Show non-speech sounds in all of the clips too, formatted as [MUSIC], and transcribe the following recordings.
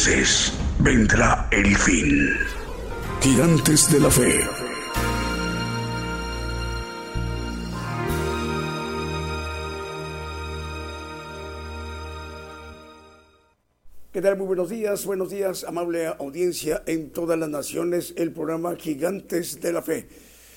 Entonces vendrá el fin. Gigantes de la Fe. ¿Qué? Muy buenos días, buenos días, amable audiencia en todas las naciones, el programa Gigantes de la Fe.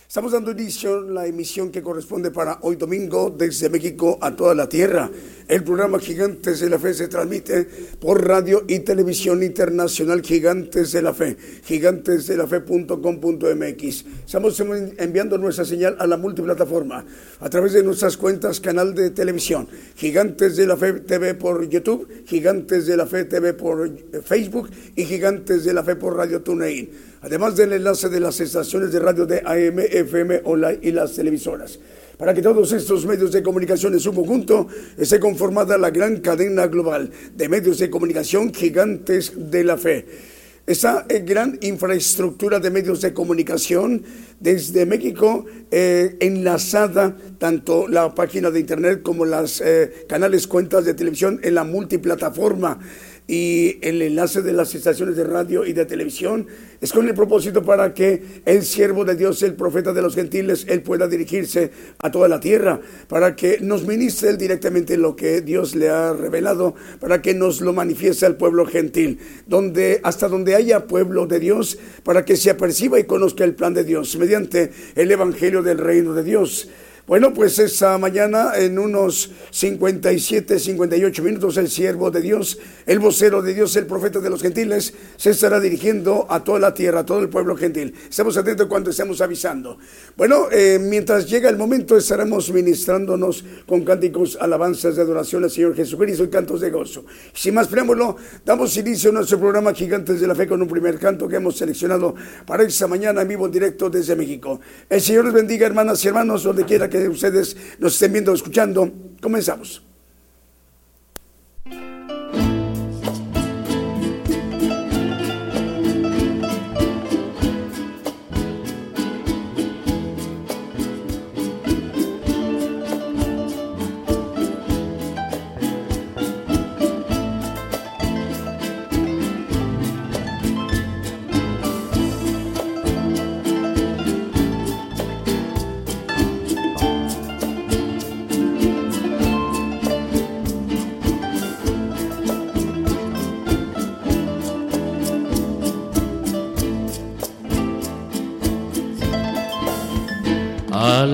Estamos dando inicio a la emisión que corresponde para hoy domingo desde México a toda la tierra. El programa Gigantes de la Fe se transmite por radio y televisión internacional Gigantes de la Fe, gigantesdelafe.com.mx. Estamos enviando nuestra señal a la multiplataforma a través de nuestras cuentas, canal de televisión, Gigantes de la Fe TV por YouTube, Gigantes de la Fe TV por Facebook y Gigantes de la Fe por Radio TuneIn además del enlace de las estaciones de radio de AM, FM, online y las televisoras. Para que todos estos medios de comunicación en su conjunto esté conformada la gran cadena global de medios de comunicación gigantes de la fe. Esa eh, gran infraestructura de medios de comunicación desde México eh, enlazada tanto la página de internet como las eh, canales cuentas de televisión en la multiplataforma y el enlace de las estaciones de radio y de televisión es con el propósito para que el siervo de Dios, el profeta de los gentiles, él pueda dirigirse a toda la tierra, para que nos ministre directamente lo que Dios le ha revelado, para que nos lo manifieste al pueblo gentil, donde hasta donde haya pueblo de Dios, para que se aperciba y conozca el plan de Dios mediante el evangelio del reino de Dios. Bueno, pues esa mañana, en unos 57, 58 minutos, el siervo de Dios, el vocero de Dios, el profeta de los gentiles, se estará dirigiendo a toda la tierra, a todo el pueblo gentil. Estamos atentos cuando estemos avisando. Bueno, eh, mientras llega el momento, estaremos ministrándonos con cánticos, alabanzas de adoración al Señor Jesucristo y cantos de gozo. Sin más preámbulo, damos inicio a nuestro programa Gigantes de la Fe con un primer canto que hemos seleccionado para esta mañana en vivo en directo desde México. El Señor les bendiga, hermanas y hermanos, donde quiera que que ustedes nos estén viendo escuchando. Comenzamos.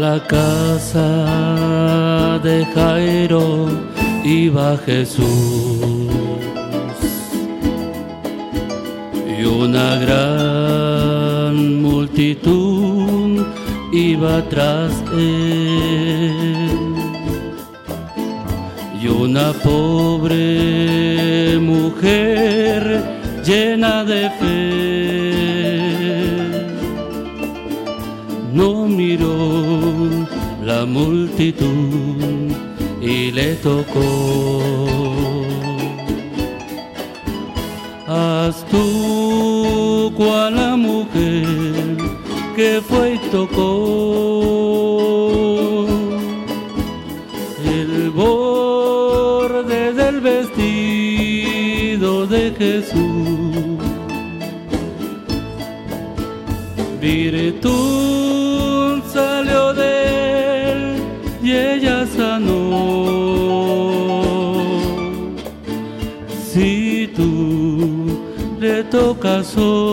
La casa de Jairo iba Jesús. Y una gran multitud iba tras él. Y una pobre mujer llena de multitud y le tocó. Haz tú cual la mujer que fue y tocó tocas hoy,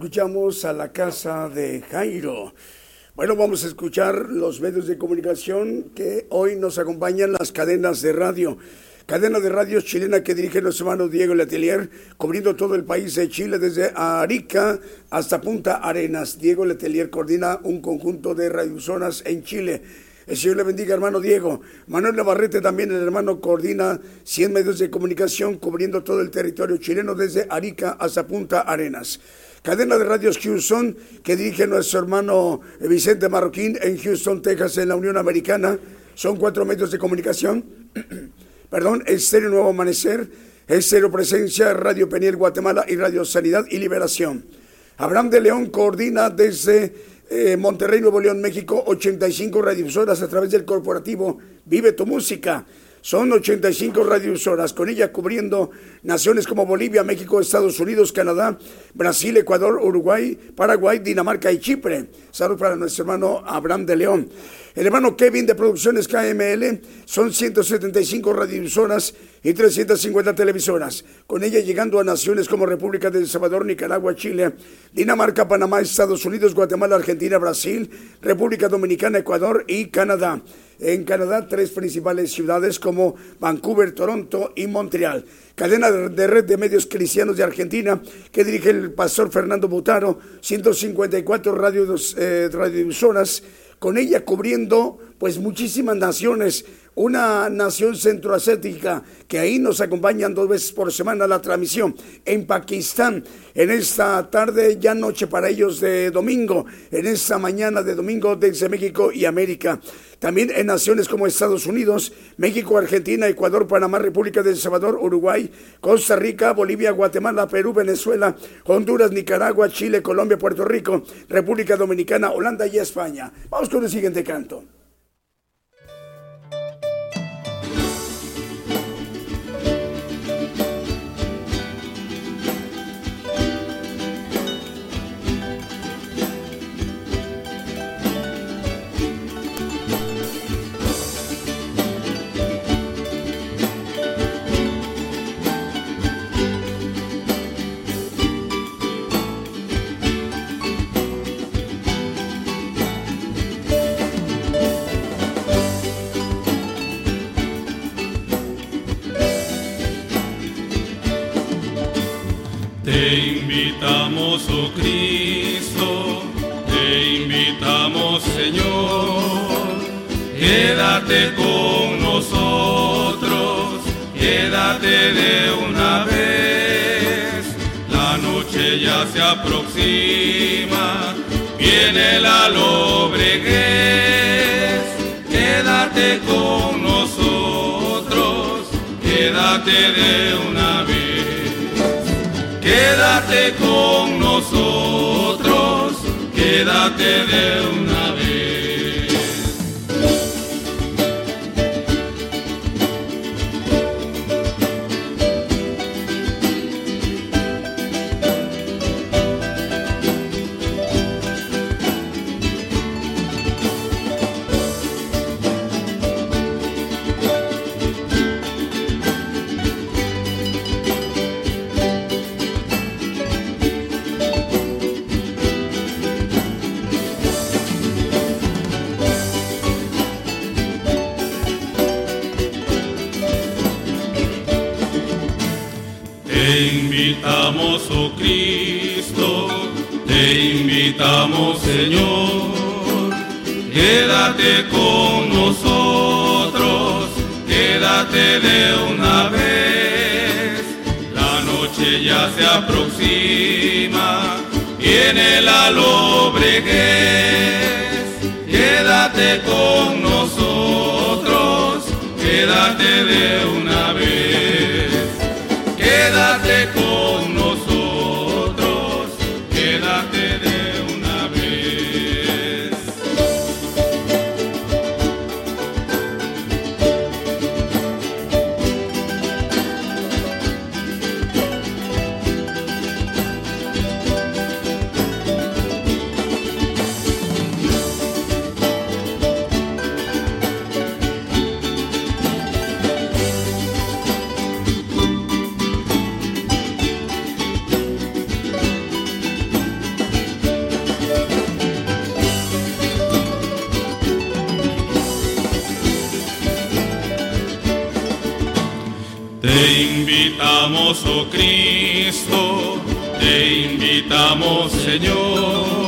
escuchamos a la casa de Jairo. Bueno, vamos a escuchar los medios de comunicación que hoy nos acompañan las cadenas de radio cadena de radios chilena que dirige nuestro hermano Diego Letelier, cubriendo todo el país de Chile, desde Arica hasta Punta Arenas. Diego Letelier coordina un conjunto de radiozonas en Chile. El Señor le bendiga, hermano Diego. Manuel Navarrete también, el hermano, coordina 100 medios de comunicación cubriendo todo el territorio chileno desde Arica hasta Punta Arenas. Cadena de radios Houston que dirige nuestro hermano Vicente Marroquín en Houston, Texas, en la Unión Americana. Son cuatro medios de comunicación. [CLEARS THROAT] perdón, Estéreo Nuevo Amanecer, Estéreo Presencia, Radio Peniel Guatemala y Radio Sanidad y Liberación. Abraham de León coordina desde eh, Monterrey, Nuevo León, México, 85 radiodifusoras a través del corporativo Vive tu Música. Son 85 radiosoras, con ella cubriendo naciones como Bolivia, México, Estados Unidos, Canadá, Brasil, Ecuador, Uruguay, Paraguay, Dinamarca y Chipre. Salud para nuestro hermano Abraham de León. El hermano Kevin de Producciones KML son 175 radiodifusoras y 350 televisoras, con ella llegando a naciones como República del Salvador, Nicaragua, Chile, Dinamarca, Panamá, Estados Unidos, Guatemala, Argentina, Brasil, República Dominicana, Ecuador y Canadá. En Canadá, tres principales ciudades como Vancouver, Toronto y Montreal. Cadena de red de medios cristianos de Argentina que dirige el pastor Fernando Butaro, 154 radios, eh, con ella cubriendo pues muchísimas naciones, una nación centroasiática que ahí nos acompañan dos veces por semana la transmisión, en Pakistán, en esta tarde ya noche para ellos de domingo, en esta mañana de domingo desde México y América. También en naciones como Estados Unidos, México, Argentina, Ecuador, Panamá, República del Salvador, Uruguay, Costa Rica, Bolivia, Guatemala, Perú, Venezuela, Honduras, Nicaragua, Chile, Colombia, Puerto Rico, República Dominicana, Holanda y España. Vamos con el siguiente canto. Aproxima, viene la lobreguez. Quédate con nosotros, quédate de una vez. Quédate con nosotros, quédate de una vez. Señor. Quédate con nosotros, quédate de una vez. La noche ya se aproxima, viene la lobreguez. Quédate con nosotros, quédate de una vez. Señor.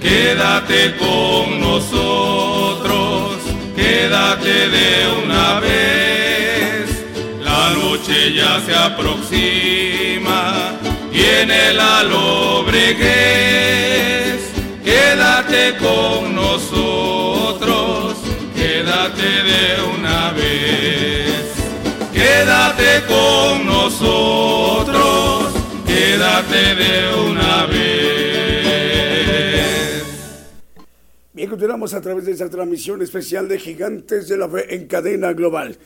Quédate con nosotros, quédate de una vez. La noche ya se aproxima, viene la lobreguez. Quédate con nosotros, quédate de una vez. Quédate con nosotros, quédate de una vez. Continuamos a través de esta transmisión especial de Gigantes de la Fe en cadena global.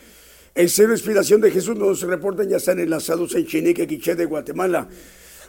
En Cero Inspiración de Jesús nos reportan, ya están enlazados en Chinique, Quiché de Guatemala.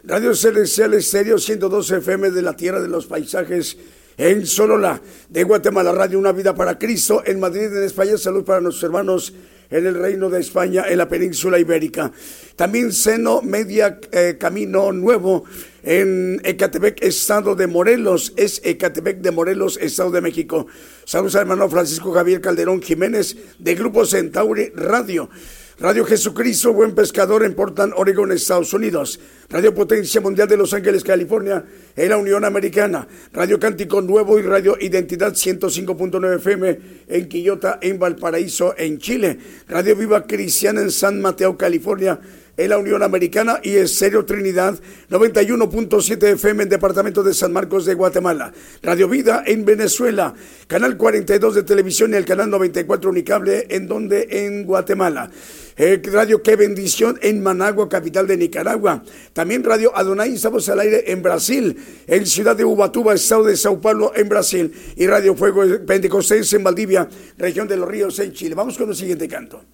Radio Celestial Estéreo 112 FM de la Tierra de los Paisajes en Solola, de Guatemala, Radio Una Vida para Cristo, en Madrid, en España, salud para nuestros hermanos en el Reino de España, en la península ibérica. También Seno Media eh, Camino Nuevo en Ecatepec, Estado de Morelos. Es Ecatepec de Morelos, Estado de México. Saludos al hermano Francisco Javier Calderón Jiménez de Grupo Centauri Radio. Radio Jesucristo, Buen Pescador en Portland, Oregon, Estados Unidos. Radio Potencia Mundial de Los Ángeles, California, en la Unión Americana. Radio Cántico Nuevo y Radio Identidad 105.9 FM en Quillota, en Valparaíso, en Chile. Radio Viva Cristiana en San Mateo, California en la Unión Americana y Estéreo Trinidad 91.7 FM en Departamento de San Marcos de Guatemala. Radio Vida en Venezuela, Canal 42 de televisión y el Canal 94 Unicable en donde en Guatemala. Eh, radio Qué Bendición en Managua, capital de Nicaragua. También Radio Adonai, estamos al aire en Brasil, en Ciudad de Ubatuba, estado de Sao Paulo, en Brasil. Y Radio Fuego Pentecostés en Valdivia, región de los ríos, en Chile. Vamos con el siguiente canto.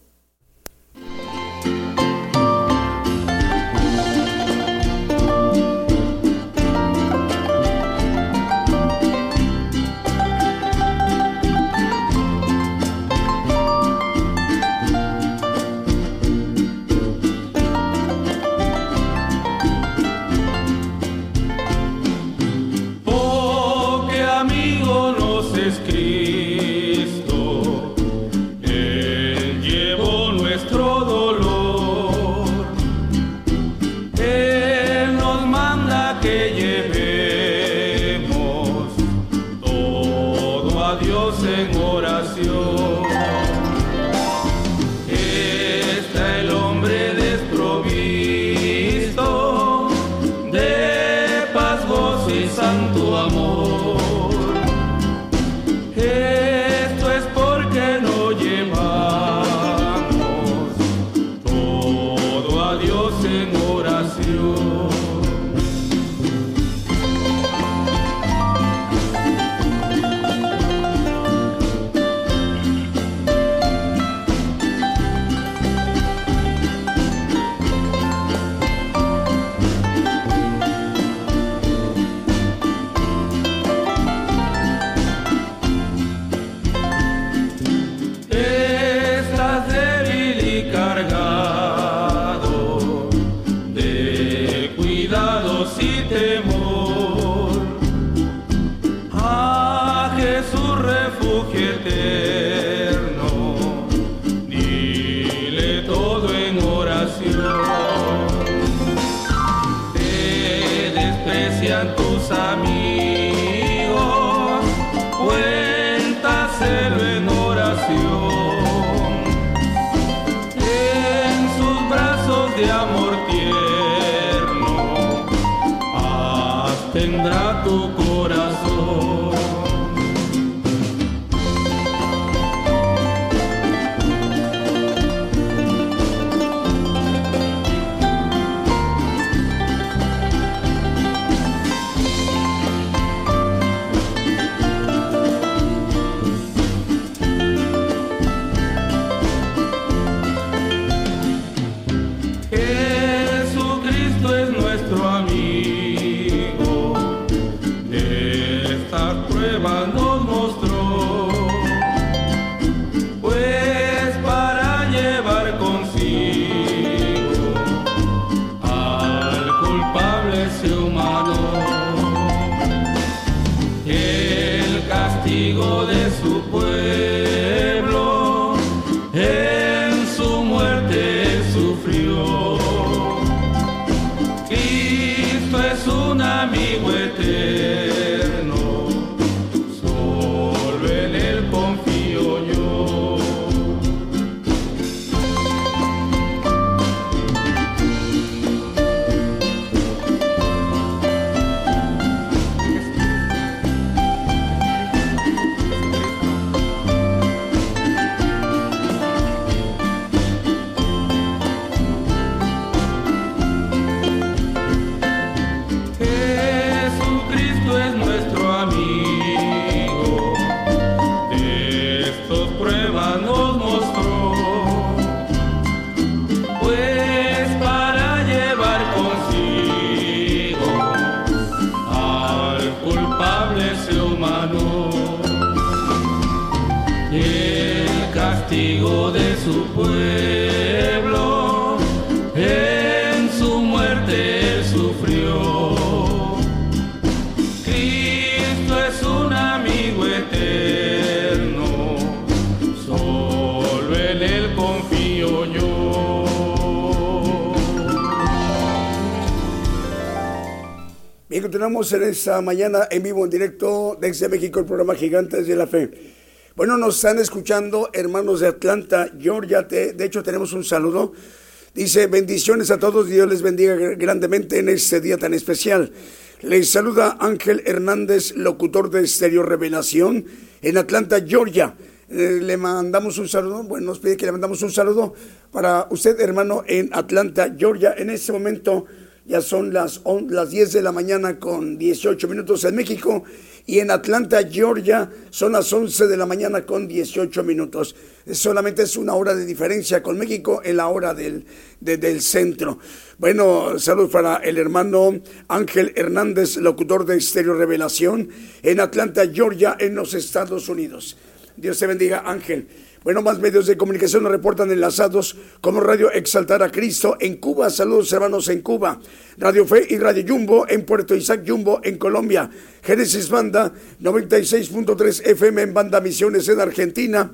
Nos continuamos en esta mañana en vivo, en directo desde México, el programa Gigantes de la Fe. Bueno, nos están escuchando hermanos de Atlanta, Georgia. Te- de hecho, tenemos un saludo. Dice, bendiciones a todos, Dios les bendiga grandemente en este día tan especial. Les saluda Ángel Hernández, locutor de Estéreo Revelación en Atlanta, Georgia. Eh, le mandamos un saludo, bueno, nos pide que le mandamos un saludo para usted, hermano, en Atlanta, Georgia. En este momento ya son las, las 10 de la mañana con 18 minutos en México y en Atlanta, Georgia, son las 11 de la mañana con 18 minutos. Solamente es una hora de diferencia con México en la hora del, de- del centro. Bueno, salud para el hermano Ángel Hernández, locutor de Estéreo Revelación, en Atlanta, Georgia, en los Estados Unidos. Dios te bendiga, Ángel. Bueno, más medios de comunicación nos reportan enlazados como Radio Exaltar a Cristo en Cuba. Saludos hermanos en Cuba. Radio Fe y Radio Jumbo en Puerto Isaac Jumbo en Colombia. Génesis Banda 96.3 FM en Banda Misiones en Argentina.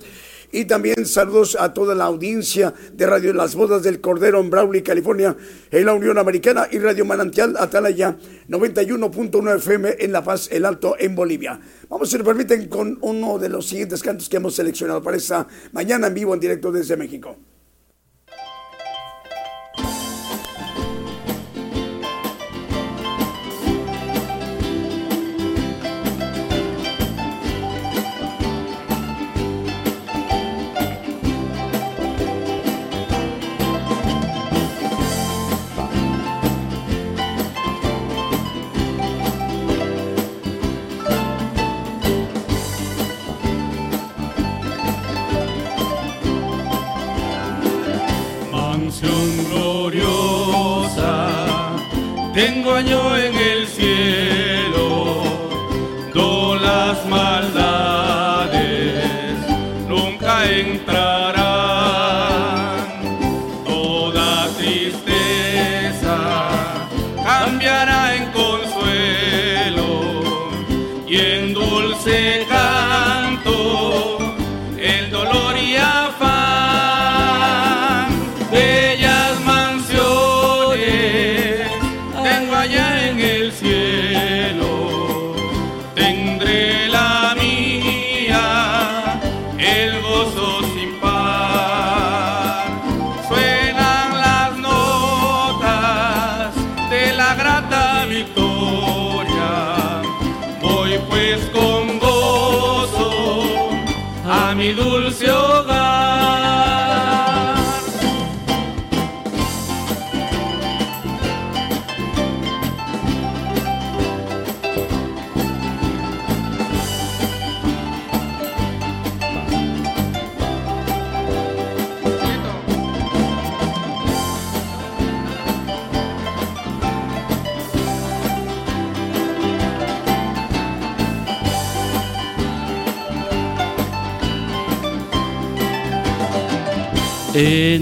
Y también saludos a toda la audiencia de Radio Las Bodas del Cordero en Brawley, California, en la Unión Americana y Radio Manantial Atalaya 91.1 FM en La Paz, El Alto, en Bolivia. Vamos, si me permiten, con uno de los siguientes cantos que hemos seleccionado para esta mañana en vivo, en directo desde México. bañó en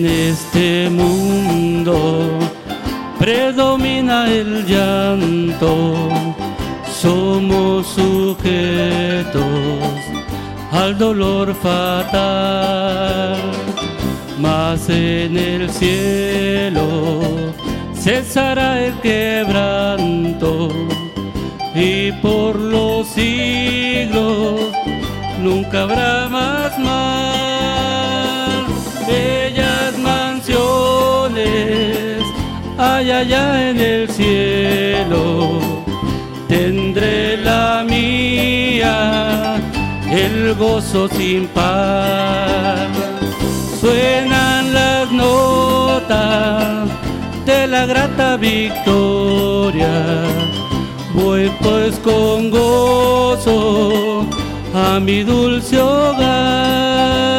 en este mundo predomina el llanto, somos sujetos al dolor fatal, mas en el cielo cesará el quebranto y por los siglos nunca habrá más mal. ay, allá en el cielo tendré la mía, el gozo sin par. Suenan las notas de la grata victoria. Voy pues con gozo a mi dulce hogar.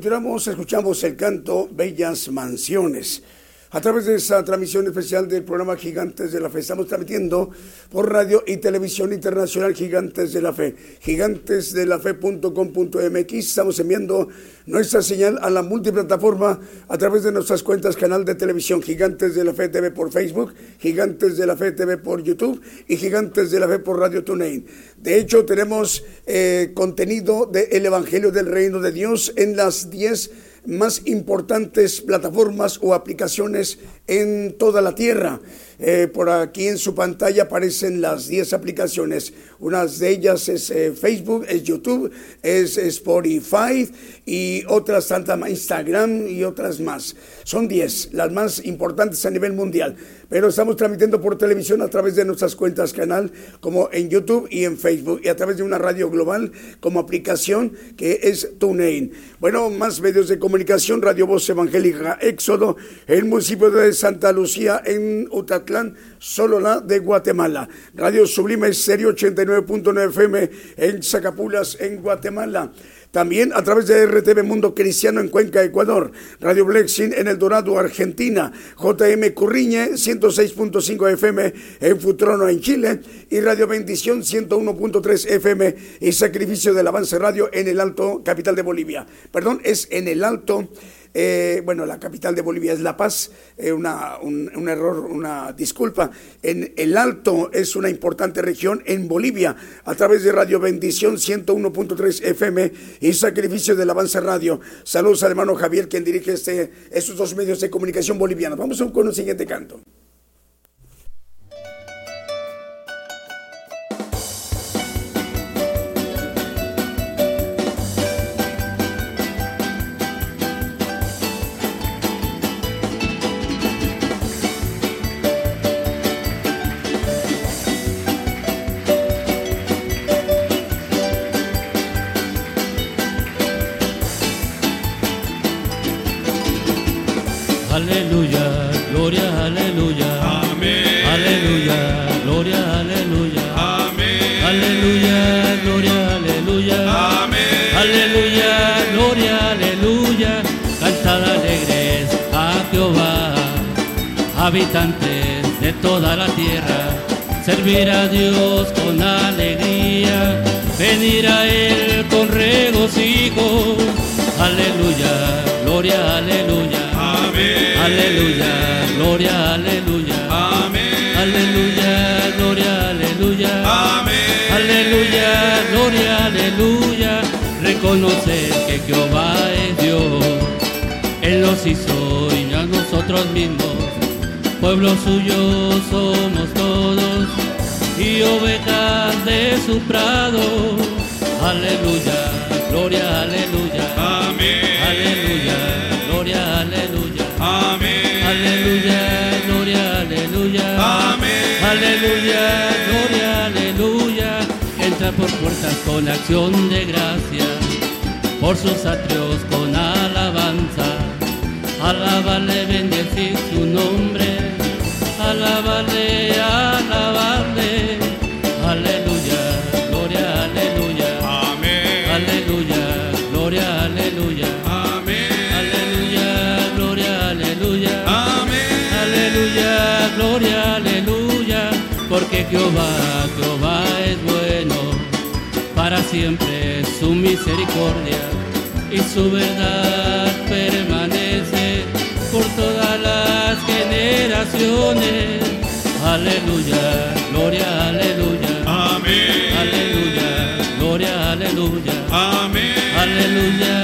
continuamos, escuchamos el canto Bellas Mansiones a través de esa transmisión especial del programa Gigantes de la Fe. Estamos transmitiendo por radio y televisión internacional Gigantes de la Fe, gigantesdelafe.com.mx. Estamos enviando nuestra señal a la multiplataforma a través de nuestras cuentas canal de televisión Gigantes de la Fe TV por Facebook, Gigantes de la Fe TV por YouTube y Gigantes de la Fe por Radio TuneIn. De hecho, tenemos eh, contenido del Evangelio del Reino de Dios en las 10 más importantes plataformas o aplicaciones en toda la tierra. Eh, por aquí en su pantalla aparecen las 10 aplicaciones. Una de ellas es eh, Facebook, es YouTube, es Spotify y otras tantas más, Instagram y otras más. Son 10, las más importantes a nivel mundial. Pero estamos transmitiendo por televisión a través de nuestras cuentas canal, como en YouTube y en Facebook, y a través de una radio global como aplicación que es TuneIn. Bueno, más medios de comunicación, Radio Voz Evangélica Éxodo, el municipio de Santa Lucía en Utatlán, solo la de Guatemala. Radio Sublime Serio 89.9 FM en Zacapulas, en Guatemala. También a través de RTV Mundo Cristiano en Cuenca, Ecuador, Radio Blexin en El Dorado, Argentina, JM Curriñe 106.5 FM en Futrono, en Chile, y Radio Bendición 101.3 FM y Sacrificio del Avance Radio en el Alto, capital de Bolivia. Perdón, es en el Alto eh, bueno, la capital de Bolivia es La Paz, eh, una, un, error, una disculpa. En el Alto es una importante región en Bolivia, a través de Radio Bendición 101.3 FM y Sacrificio del Avance Radio. Saludos al hermano Javier, quien dirige este, estos dos medios de comunicación bolivianos. Vamos con un siguiente canto. Habitantes de toda la tierra, servir a Dios con alegría, venir a Él con regocijo. Aleluya, gloria, aleluya. Amén. Aleluya, gloria, aleluya. Amén. Aleluya, gloria, aleluya. Amén. Aleluya, gloria, aleluya. Reconocer que Jehová es Dios. Él nos hizo y a nosotros mismos pueblo suyo somos todos y ovejas de su prado. Aleluya, gloria, aleluya. Amén. Aleluya, gloria, aleluya. Amén. Aleluya, gloria, aleluya. Amén. Aleluya, gloria, aleluya. Entra por puertas con acción de gracia, por sus atrios con alabanza. Alábale, bendecir su nombre alabarle, alabarle, aleluya, gloria, aleluya, amén, aleluya, gloria, aleluya, amén, aleluya, gloria, aleluya, amén, aleluya, gloria, aleluya, porque Jehová, Jehová es bueno, para siempre su misericordia y su verdad permanece generaciones. Aleluya, gloria, aleluya. Amén. Aleluya, gloria, aleluya. Amén. Aleluya,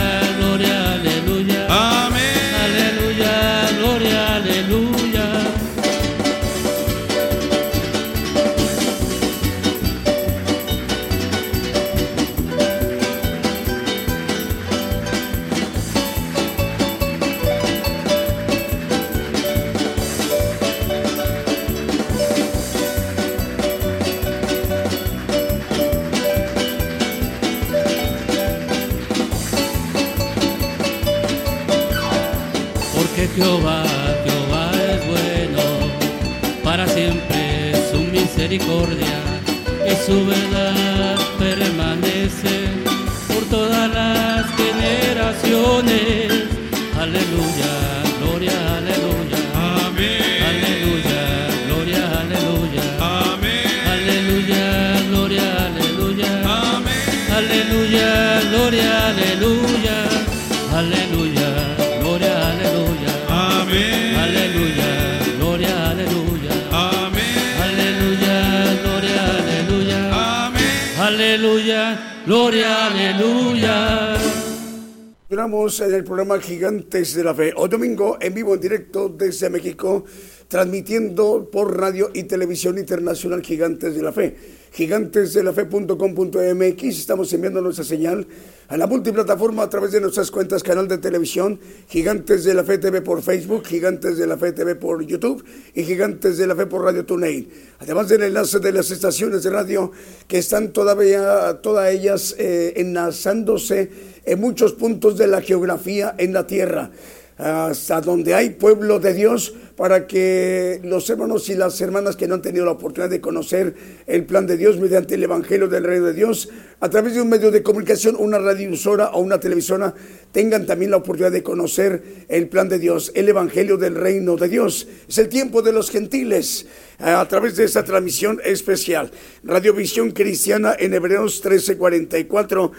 En el programa Gigantes de la Fe. Hoy domingo en vivo, en directo desde México, transmitiendo por radio y televisión internacional Gigantes de la Fe. Gigantesdelafe.com.mx. Estamos enviando nuestra señal a la multiplataforma a través de nuestras cuentas, canal de televisión, Gigantes de la Fe TV por Facebook, Gigantes de la Fe TV por YouTube y Gigantes de la Fe por Radio TuneIn. Además del enlace de las estaciones de radio que están todavía, todas ellas eh, enlazándose en muchos puntos de la geografía en la tierra hasta donde hay pueblo de Dios, para que los hermanos y las hermanas que no han tenido la oportunidad de conocer el plan de Dios mediante el Evangelio del Reino de Dios, a través de un medio de comunicación, una radiodifusora o una televisora, tengan también la oportunidad de conocer el plan de Dios, el Evangelio del Reino de Dios. Es el tiempo de los gentiles a través de esta transmisión especial. Radiovisión Cristiana en Hebreos 1344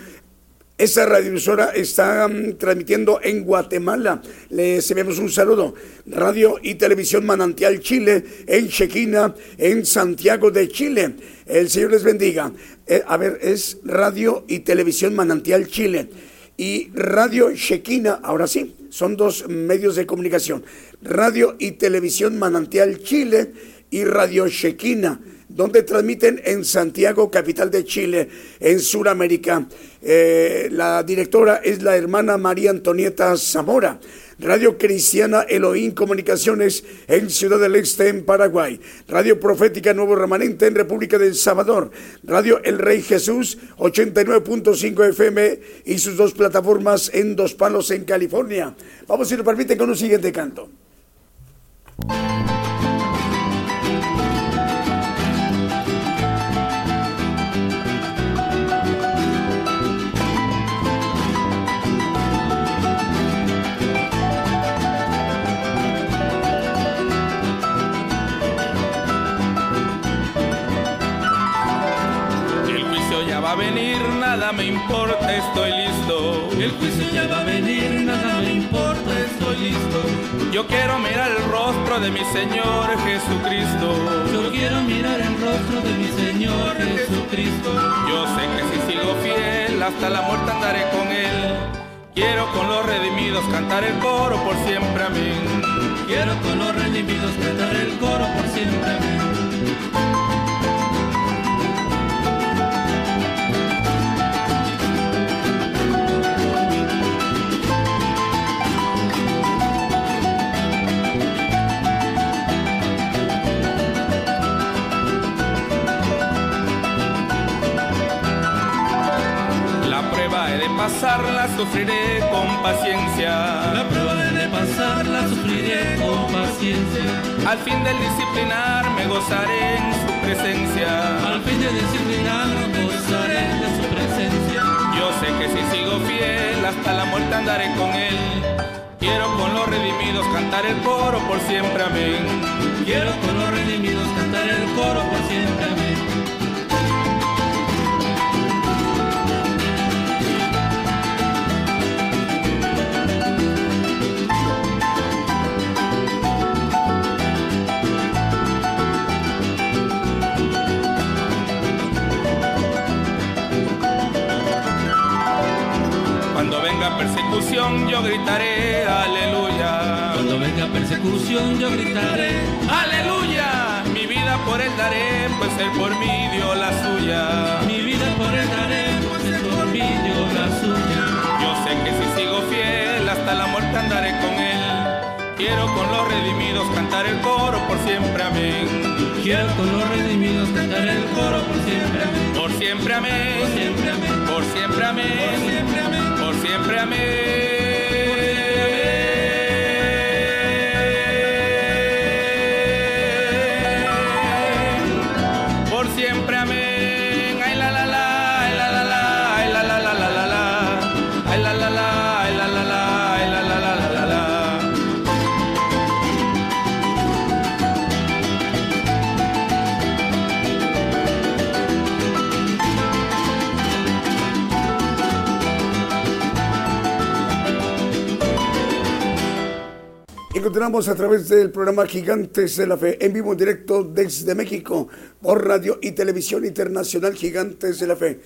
esa radiodifusora está um, transmitiendo en Guatemala. Les enviamos un saludo. Radio y Televisión Manantial Chile, en Chequina, en Santiago de Chile. El Señor les bendiga. Eh, a ver, es Radio y Televisión Manantial Chile. Y Radio Chequina, ahora sí, son dos medios de comunicación. Radio y Televisión Manantial Chile y Radio Chequina donde transmiten en Santiago, capital de Chile, en Sudamérica. Eh, la directora es la hermana María Antonieta Zamora. Radio Cristiana Elohim Comunicaciones en Ciudad del Este, en Paraguay. Radio Profética Nuevo Remanente en República del Salvador. Radio El Rey Jesús 89.5 FM y sus dos plataformas en Dos Palos, en California. Vamos, si nos permite, con un siguiente canto. Nada me importa, estoy listo. El juicio ya va a venir, nada me importa, estoy listo. Yo quiero mirar el rostro de mi Señor Jesucristo. Yo quiero mirar el rostro de mi Señor Jesucristo. Yo sé que si sigo fiel, hasta la muerte andaré con Él. Quiero con los redimidos cantar el coro por siempre, amén. Quiero con los redimidos cantar el coro por siempre. amén. Pasarla, sufriré con paciencia. La prueba de pasarla sufriré con paciencia. Al fin del disciplinar me gozaré en su presencia. Al fin de disciplinar gozaré de su presencia. Yo sé que si sigo fiel, hasta la muerte andaré con Él. Quiero con los redimidos cantar el coro por siempre, amén. Quiero con los redimidos cantar el coro por siempre. Amén. Persecución, yo gritaré, aleluya. Cuando venga persecución yo gritaré. Aleluya, mi vida por él daré, pues él por mí dio la suya. Mi vida por él daré, pues él por mí dio la suya. Yo sé que si sigo fiel, hasta la muerte andaré con él. Quiero con los redimidos cantar el coro por siempre, amén. Quiero con los redimidos cantar el coro por siempre. Amén. Por siempre, amén. Por siempre amén. Por siempre, amén. Por siempre amén. Por siempre, amén. Continuamos a través del programa Gigantes de la Fe, en vivo directo desde México, por radio y televisión internacional Gigantes de la Fe.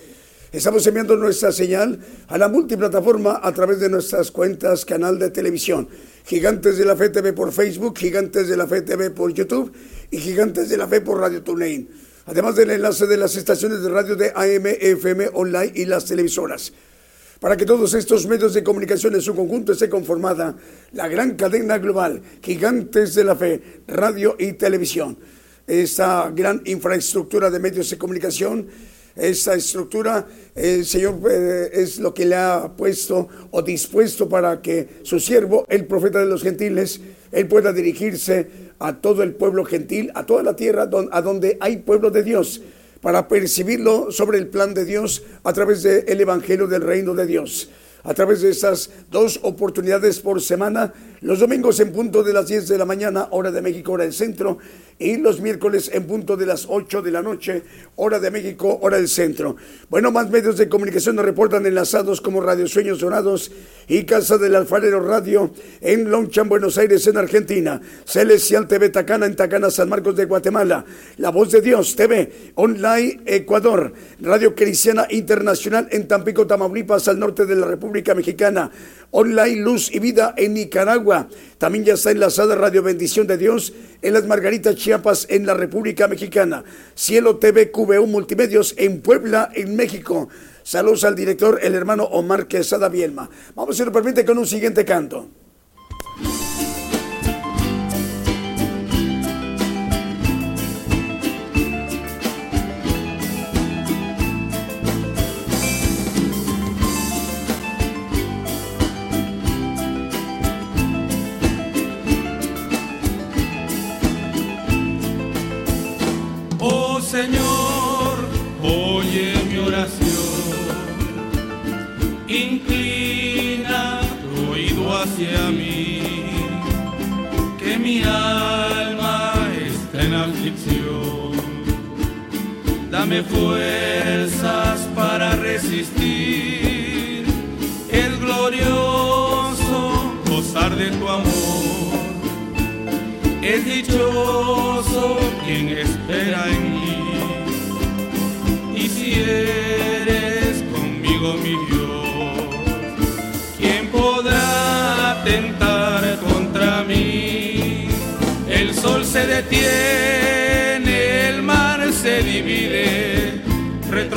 Estamos enviando nuestra señal a la multiplataforma a través de nuestras cuentas, canal de televisión, Gigantes de la Fe TV por Facebook, Gigantes de la Fe TV por YouTube y Gigantes de la Fe por Radio TuneIn. Además del enlace de las estaciones de radio de AM, FM, online y las televisoras. Para que todos estos medios de comunicación en su conjunto esté conformada la gran cadena global, gigantes de la fe, radio y televisión. Esta gran infraestructura de medios de comunicación, esta estructura, Señor eh, es lo que le ha puesto o dispuesto para que su siervo, el profeta de los gentiles, él pueda dirigirse a todo el pueblo gentil, a toda la tierra a donde hay pueblo de Dios para percibirlo sobre el plan de Dios a través del Evangelio del Reino de Dios. A través de estas dos oportunidades por semana, los domingos en punto de las 10 de la mañana, hora de México, hora del centro, y los miércoles en punto de las 8 de la noche, hora de México, hora del centro. Bueno, más medios de comunicación nos reportan enlazados como Radio Sueños Dorados y Casa del Alfarero Radio en Lonchan, Buenos Aires, en Argentina. Celestial TV Tacana en Tacana, San Marcos de Guatemala. La Voz de Dios TV Online Ecuador. Radio Cristiana Internacional en Tampico, Tamaulipas, al norte de la República Mexicana. Online Luz y Vida en Nicaragua. También ya está enlazada Radio Bendición de Dios en las Margaritas Chiapas en la República Mexicana. Cielo TV QBU Multimedios en Puebla, en México. Saludos al director, el hermano Omar Quesada Bielma. Vamos, si lo permite, con un siguiente canto. Dame fuerzas para resistir el glorioso gozar de tu amor. Es dichoso quien espera en mí eres conmigo mi Dios, ¿quién podrá tentar contra mí? El sol se detiene, el mar se divide,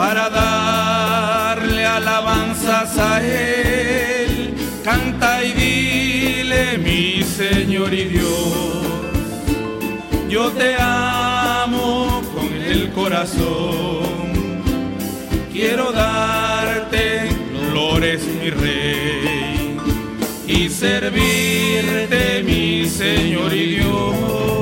para darle alabanzas a Él. Canta y dile, mi Señor y Dios, yo te amo el corazón. Quiero darte flores, mi rey, y servirte, mi Señor y Dios.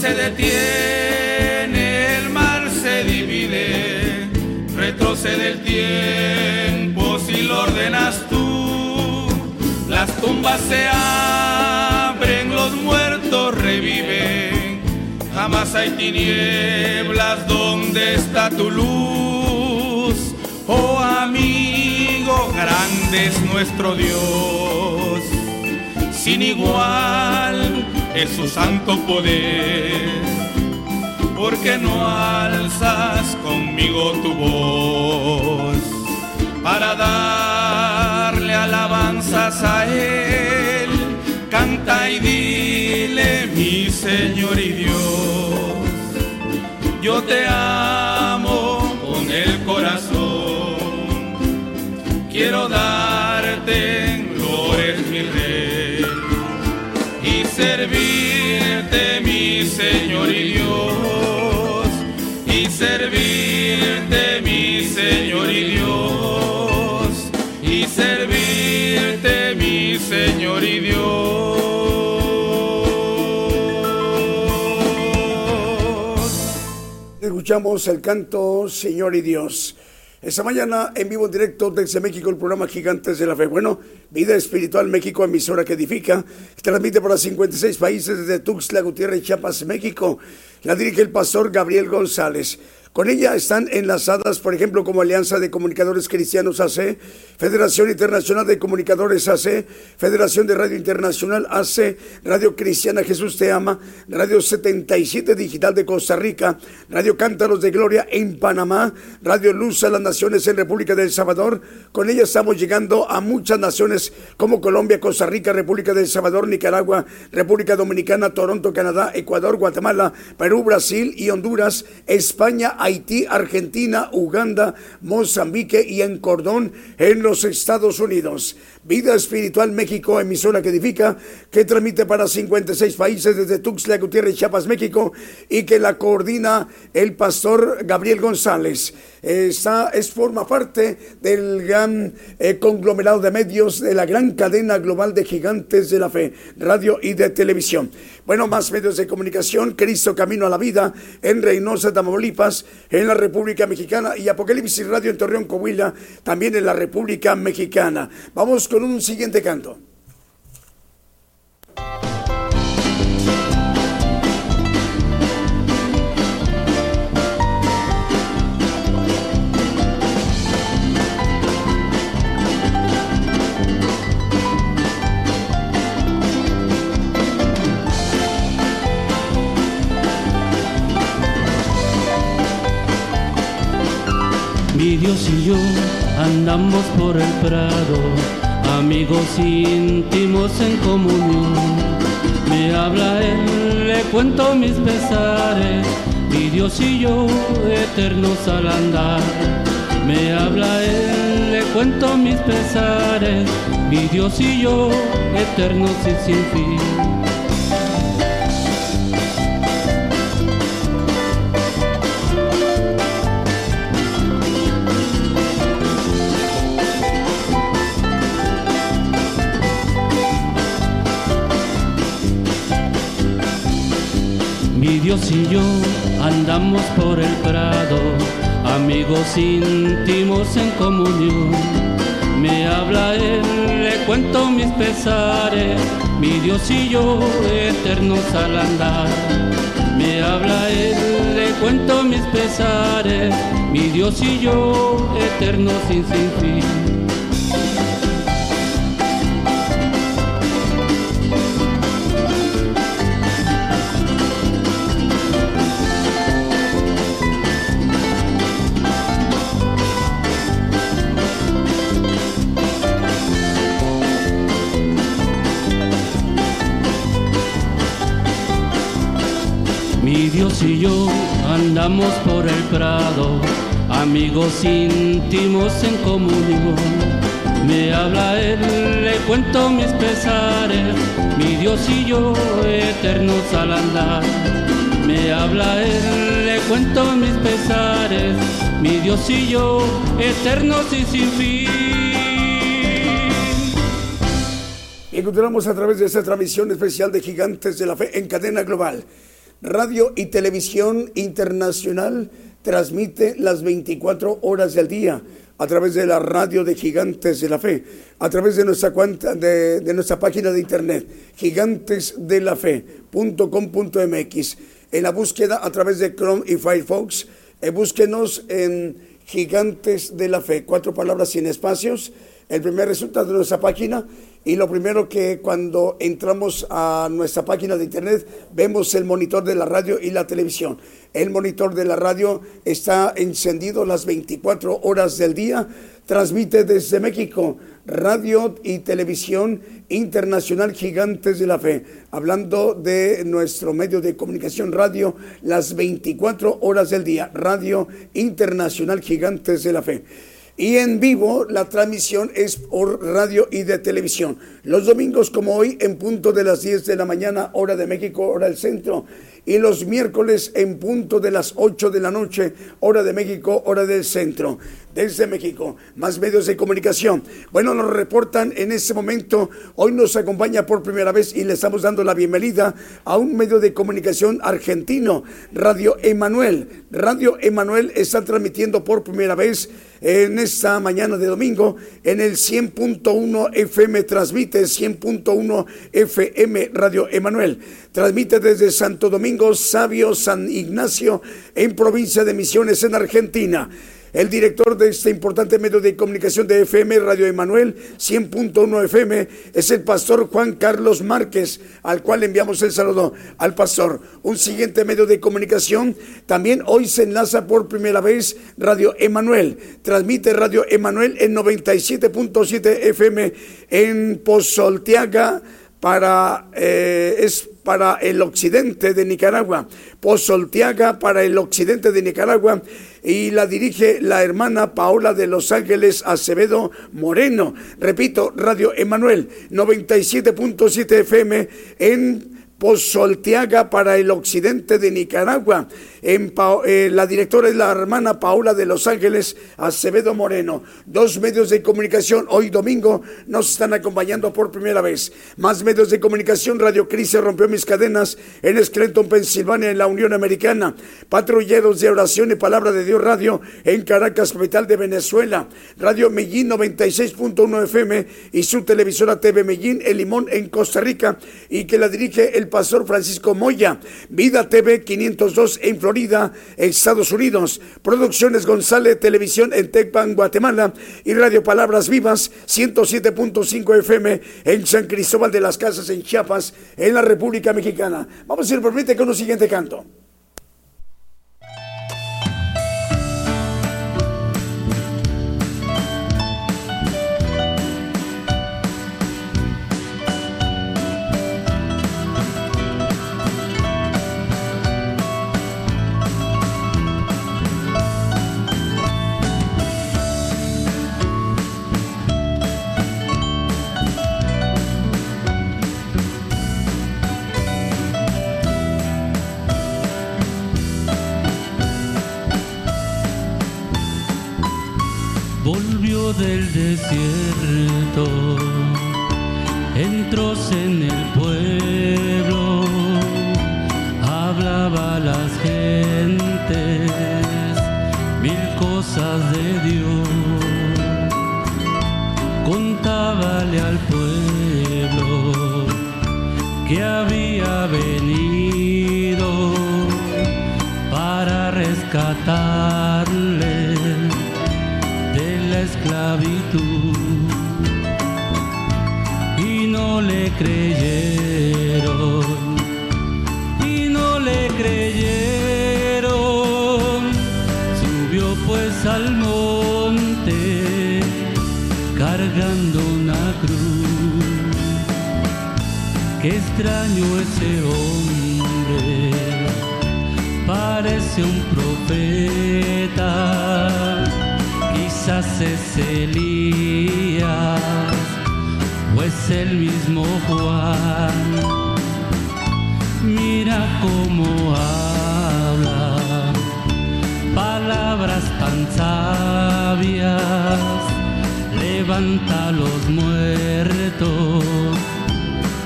Se detiene, el mar se divide, retrocede el tiempo si lo ordenas tú. Las tumbas se abren, los muertos reviven, jamás hay tinieblas donde está tu luz. Oh amigo, grande es nuestro Dios, sin igual es su santo poder. Porque no alzas conmigo tu voz para darle alabanzas a Él. Canta y dile, mi Señor y Dios, yo te amo Señor y Dios y servirte mi Señor y Dios. Escuchamos el canto Señor y Dios. Esta mañana en vivo en directo desde México el programa Gigantes de la Fe. Bueno, Vida Espiritual México, emisora que edifica, transmite para 56 países desde Tuxtla Gutiérrez, Chiapas, México. La dirige el pastor Gabriel González. Con ella están enlazadas, por ejemplo, como Alianza de Comunicadores Cristianos AC, Federación Internacional de Comunicadores AC, Federación de Radio Internacional AC, Radio Cristiana Jesús Te Ama, Radio 77 Digital de Costa Rica, Radio Cántaros de Gloria en Panamá, Radio Luz a las Naciones en República del Salvador. Con ella estamos llegando a muchas naciones como Colombia, Costa Rica, República del Salvador, Nicaragua, República Dominicana, Toronto, Canadá, Ecuador, Guatemala, Perú, Brasil y Honduras, España, Haití, Argentina, Uganda, Mozambique y en Cordón en los Estados Unidos. Vida Espiritual México, emisora que edifica, que transmite para 56 países desde Tuxtla Gutiérrez, Chiapas, México, y que la coordina el pastor Gabriel González. Está, es, forma parte del gran eh, conglomerado de medios de la gran cadena global de gigantes de la fe, radio y de televisión. Bueno, más medios de comunicación, Cristo Camino a la Vida, en Reynosa, Tamaulipas, en la República Mexicana y Apocalipsis Radio en Torreón, Coahuila, también en la República Mexicana. Vamos con un siguiente canto. Mi Dios y yo andamos por el prado, amigos íntimos en comunión. Me habla Él, le cuento mis pesares, mi Dios y yo eternos al andar. Me habla Él, le cuento mis pesares, mi Dios y yo eternos y sin fin. Dios y yo andamos por el prado, amigos íntimos en comunión. Me habla Él, le cuento mis pesares, mi Dios y yo eternos al andar. Me habla Él, le cuento mis pesares, mi Dios y yo eternos sin, sin fin. Dios y yo andamos por el prado, amigos íntimos en comunión. Me habla Él, le cuento mis pesares, mi Dios y yo eternos al andar. Me habla Él, le cuento mis pesares, mi Dios y yo eternos y sin fin. Y continuamos a través de esta transmisión especial de Gigantes de la Fe en cadena global. Radio y Televisión Internacional transmite las 24 horas del día a través de la radio de Gigantes de la Fe, a través de nuestra cuenta de, nuestra página de internet gigantesdelafe.com.mx. En la búsqueda a través de Chrome y Firefox, eh, búsquenos en Gigantes de la Fe, cuatro palabras sin espacios. El primer resultado de nuestra página y lo primero que cuando entramos a nuestra página de internet vemos el monitor de la radio y la televisión. El monitor de la radio está encendido las 24 horas del día, transmite desde México radio y televisión internacional Gigantes de la Fe, hablando de nuestro medio de comunicación radio las 24 horas del día, radio internacional Gigantes de la Fe. Y en vivo la transmisión es por radio y de televisión. Los domingos como hoy en punto de las 10 de la mañana, hora de México, hora del centro y los miércoles en punto de las 8 de la noche, hora de México, hora del centro. Desde México, más medios de comunicación. Bueno, nos reportan en este momento, hoy nos acompaña por primera vez y le estamos dando la bienvenida a un medio de comunicación argentino, Radio Emanuel. Radio Emanuel está transmitiendo por primera vez en esta mañana de domingo en el 100.1 FM, transmite 100.1 FM Radio Emanuel. Transmite desde Santo Domingo, Sabio, San Ignacio, en provincia de Misiones, en Argentina. El director de este importante medio de comunicación de FM, Radio Emanuel 100.1 FM, es el pastor Juan Carlos Márquez, al cual enviamos el saludo al pastor. Un siguiente medio de comunicación, también hoy se enlaza por primera vez Radio Emanuel. Transmite Radio Emanuel en 97.7 FM en Pozolteaga para eh, es para el occidente de Nicaragua, Pozolteaga para el occidente de Nicaragua y la dirige la hermana Paola de Los Ángeles Acevedo Moreno. Repito, Radio Emanuel 97.7 FM en Pozolteaga para el occidente de Nicaragua. En eh, la directora es la hermana Paula de Los Ángeles Acevedo Moreno. Dos medios de comunicación hoy domingo nos están acompañando por primera vez. Más medios de comunicación, Radio Crisis rompió mis cadenas en Scranton, Pensilvania, en la Unión Americana. Patrulleros de oración y palabra de Dios Radio en Caracas, capital de Venezuela. Radio Mellín 96.1 FM y su televisora TV Mellín, El Limón en Costa Rica y que la dirige el pastor Francisco Moya. Vida TV 502 en Florida, Estados Unidos. Producciones González Televisión en Tecpan, Guatemala. Y Radio Palabras Vivas 107.5 FM en San Cristóbal de las Casas, en Chiapas, en la República Mexicana. Vamos a ir, permite, con un siguiente canto. Del desierto, entró en el pueblo, hablaba a las gentes mil cosas de Dios, contábale al pueblo que había venido para rescatarle esclavitud. Y no le creyeron y no le creyeron. Subió pues al monte cargando una cruz. Qué extraño ese hombre parece un profeta quizás es Elías o es el mismo Juan. Mira cómo habla, palabras tan sabias, levanta a los muertos,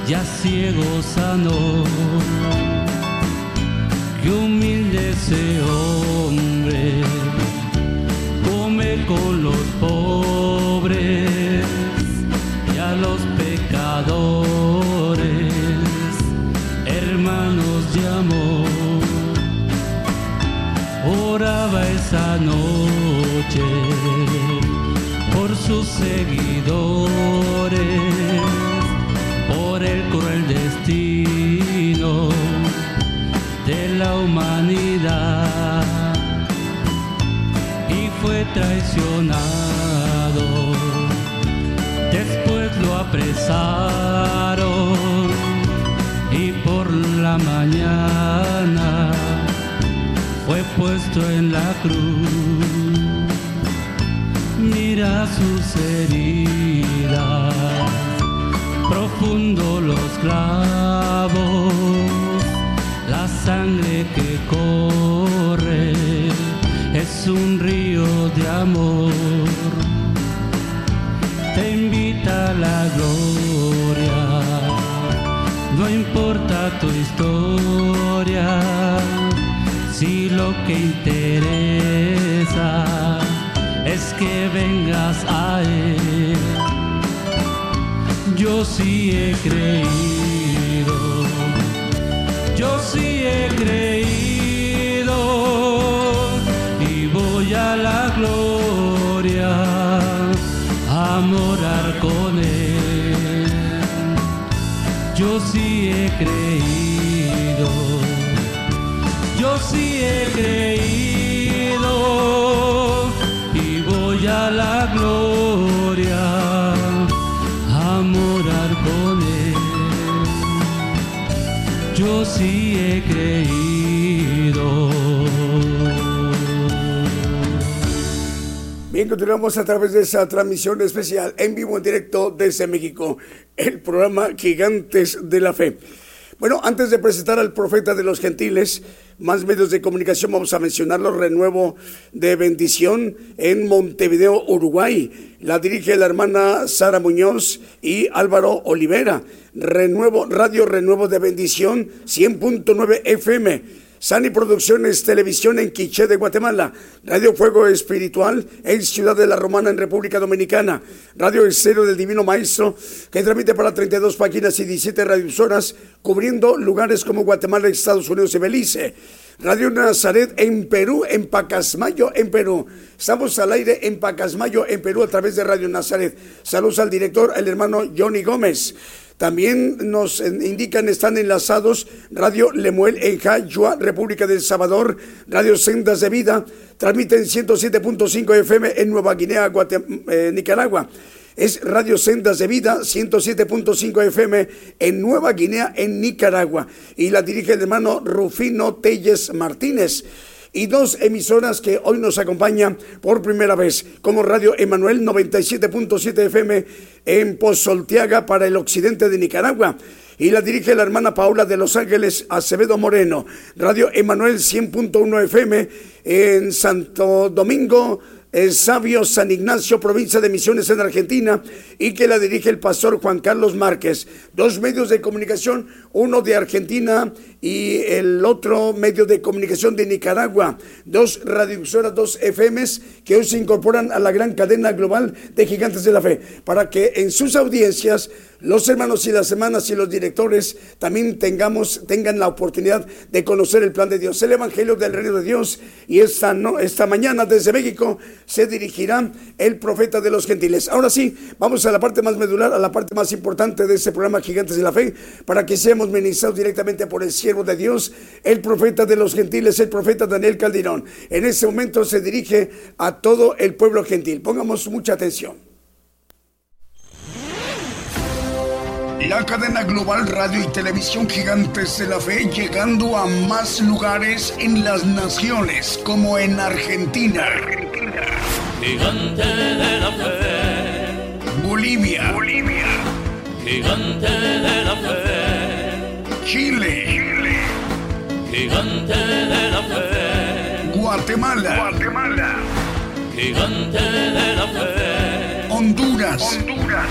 ya ciego sanó. Qué humilde ese esa noche por sus seguidores, por el cruel destino de la humanidad fue traicionado. Después lo apresaron puesto en la cruz. mira sus heridas, profundo los clavos, la sangre que corre es un río de amor. Que vengas a Él. Yo sí he creído, yo sí he creído y voy a la gloria a morar con Él. Yo sí he creído, yo sí he creído la gloria a morar con Él. Yo sí he creído. Bien, continuamos a través de esa transmisión especial en vivo en directo desde México, el programa Gigantes de la Fe. Bueno, antes de presentar al profeta de los gentiles, más medios de comunicación vamos a mencionarlo, renuevo de bendición en Montevideo, Uruguay. La dirige la hermana Sara Muñoz y Álvaro Olivera. Renuevo, Radio Renuevo de Bendición, 100.9 FM. Sani Producciones Televisión en Quiché de Guatemala, Radio Fuego Espiritual en Ciudad de la Romana en República Dominicana, Radio Estero del Divino Maestro que transmite para 32 páginas y 17 radiosoras cubriendo lugares como Guatemala, Estados Unidos y Belice. Radio Nazaret en Perú, en Pacasmayo, en Perú. Estamos al aire en Pacasmayo, en Perú, a través de Radio Nazaret. Saludos al director, el hermano Johnny Gómez. También nos indican, están enlazados Radio Lemuel en Jayua, República del Salvador, Radio Sendas de Vida, transmiten 107.5 FM en Nueva Guinea, eh, Nicaragua. Es Radio Sendas de Vida, 107.5 FM en Nueva Guinea, en Nicaragua. Y la dirige el hermano Rufino Telles Martínez y dos emisoras que hoy nos acompañan por primera vez, como Radio Emanuel 97.7 FM en Pozolteaga para el occidente de Nicaragua. Y la dirige la hermana Paula de Los Ángeles Acevedo Moreno. Radio Emanuel 100.1 FM en Santo Domingo, el sabio San Ignacio, provincia de Misiones en Argentina, y que la dirige el pastor Juan Carlos Márquez. Dos medios de comunicación, uno de Argentina y el otro medio de comunicación de Nicaragua. Dos radiodifusoras, dos FMs que hoy se incorporan a la gran cadena global de gigantes de la fe, para que en sus audiencias los hermanos y las hermanas y los directores también tengamos, tengan la oportunidad de conocer el plan de Dios, el Evangelio del Reino de Dios. Y esta, esta mañana desde México se dirigirá el profeta de los gentiles. Ahora sí, vamos a la parte más medular, a la parte más importante de este programa Gigantes de la Fe, para que seamos ministrados directamente por el siervo de Dios, el profeta de los gentiles, el profeta Daniel Calderón. En ese momento se dirige a todo el pueblo gentil. Pongamos mucha atención. La cadena global radio y televisión Gigantes de la Fe llegando a más lugares en las naciones como en Argentina, Gigante de la fe, Bolivia, Bolivia, gigante de la fe, Chile, Chile, gigante de la fe, Guatemala, Guatemala, gigante de la fe, Honduras, Honduras,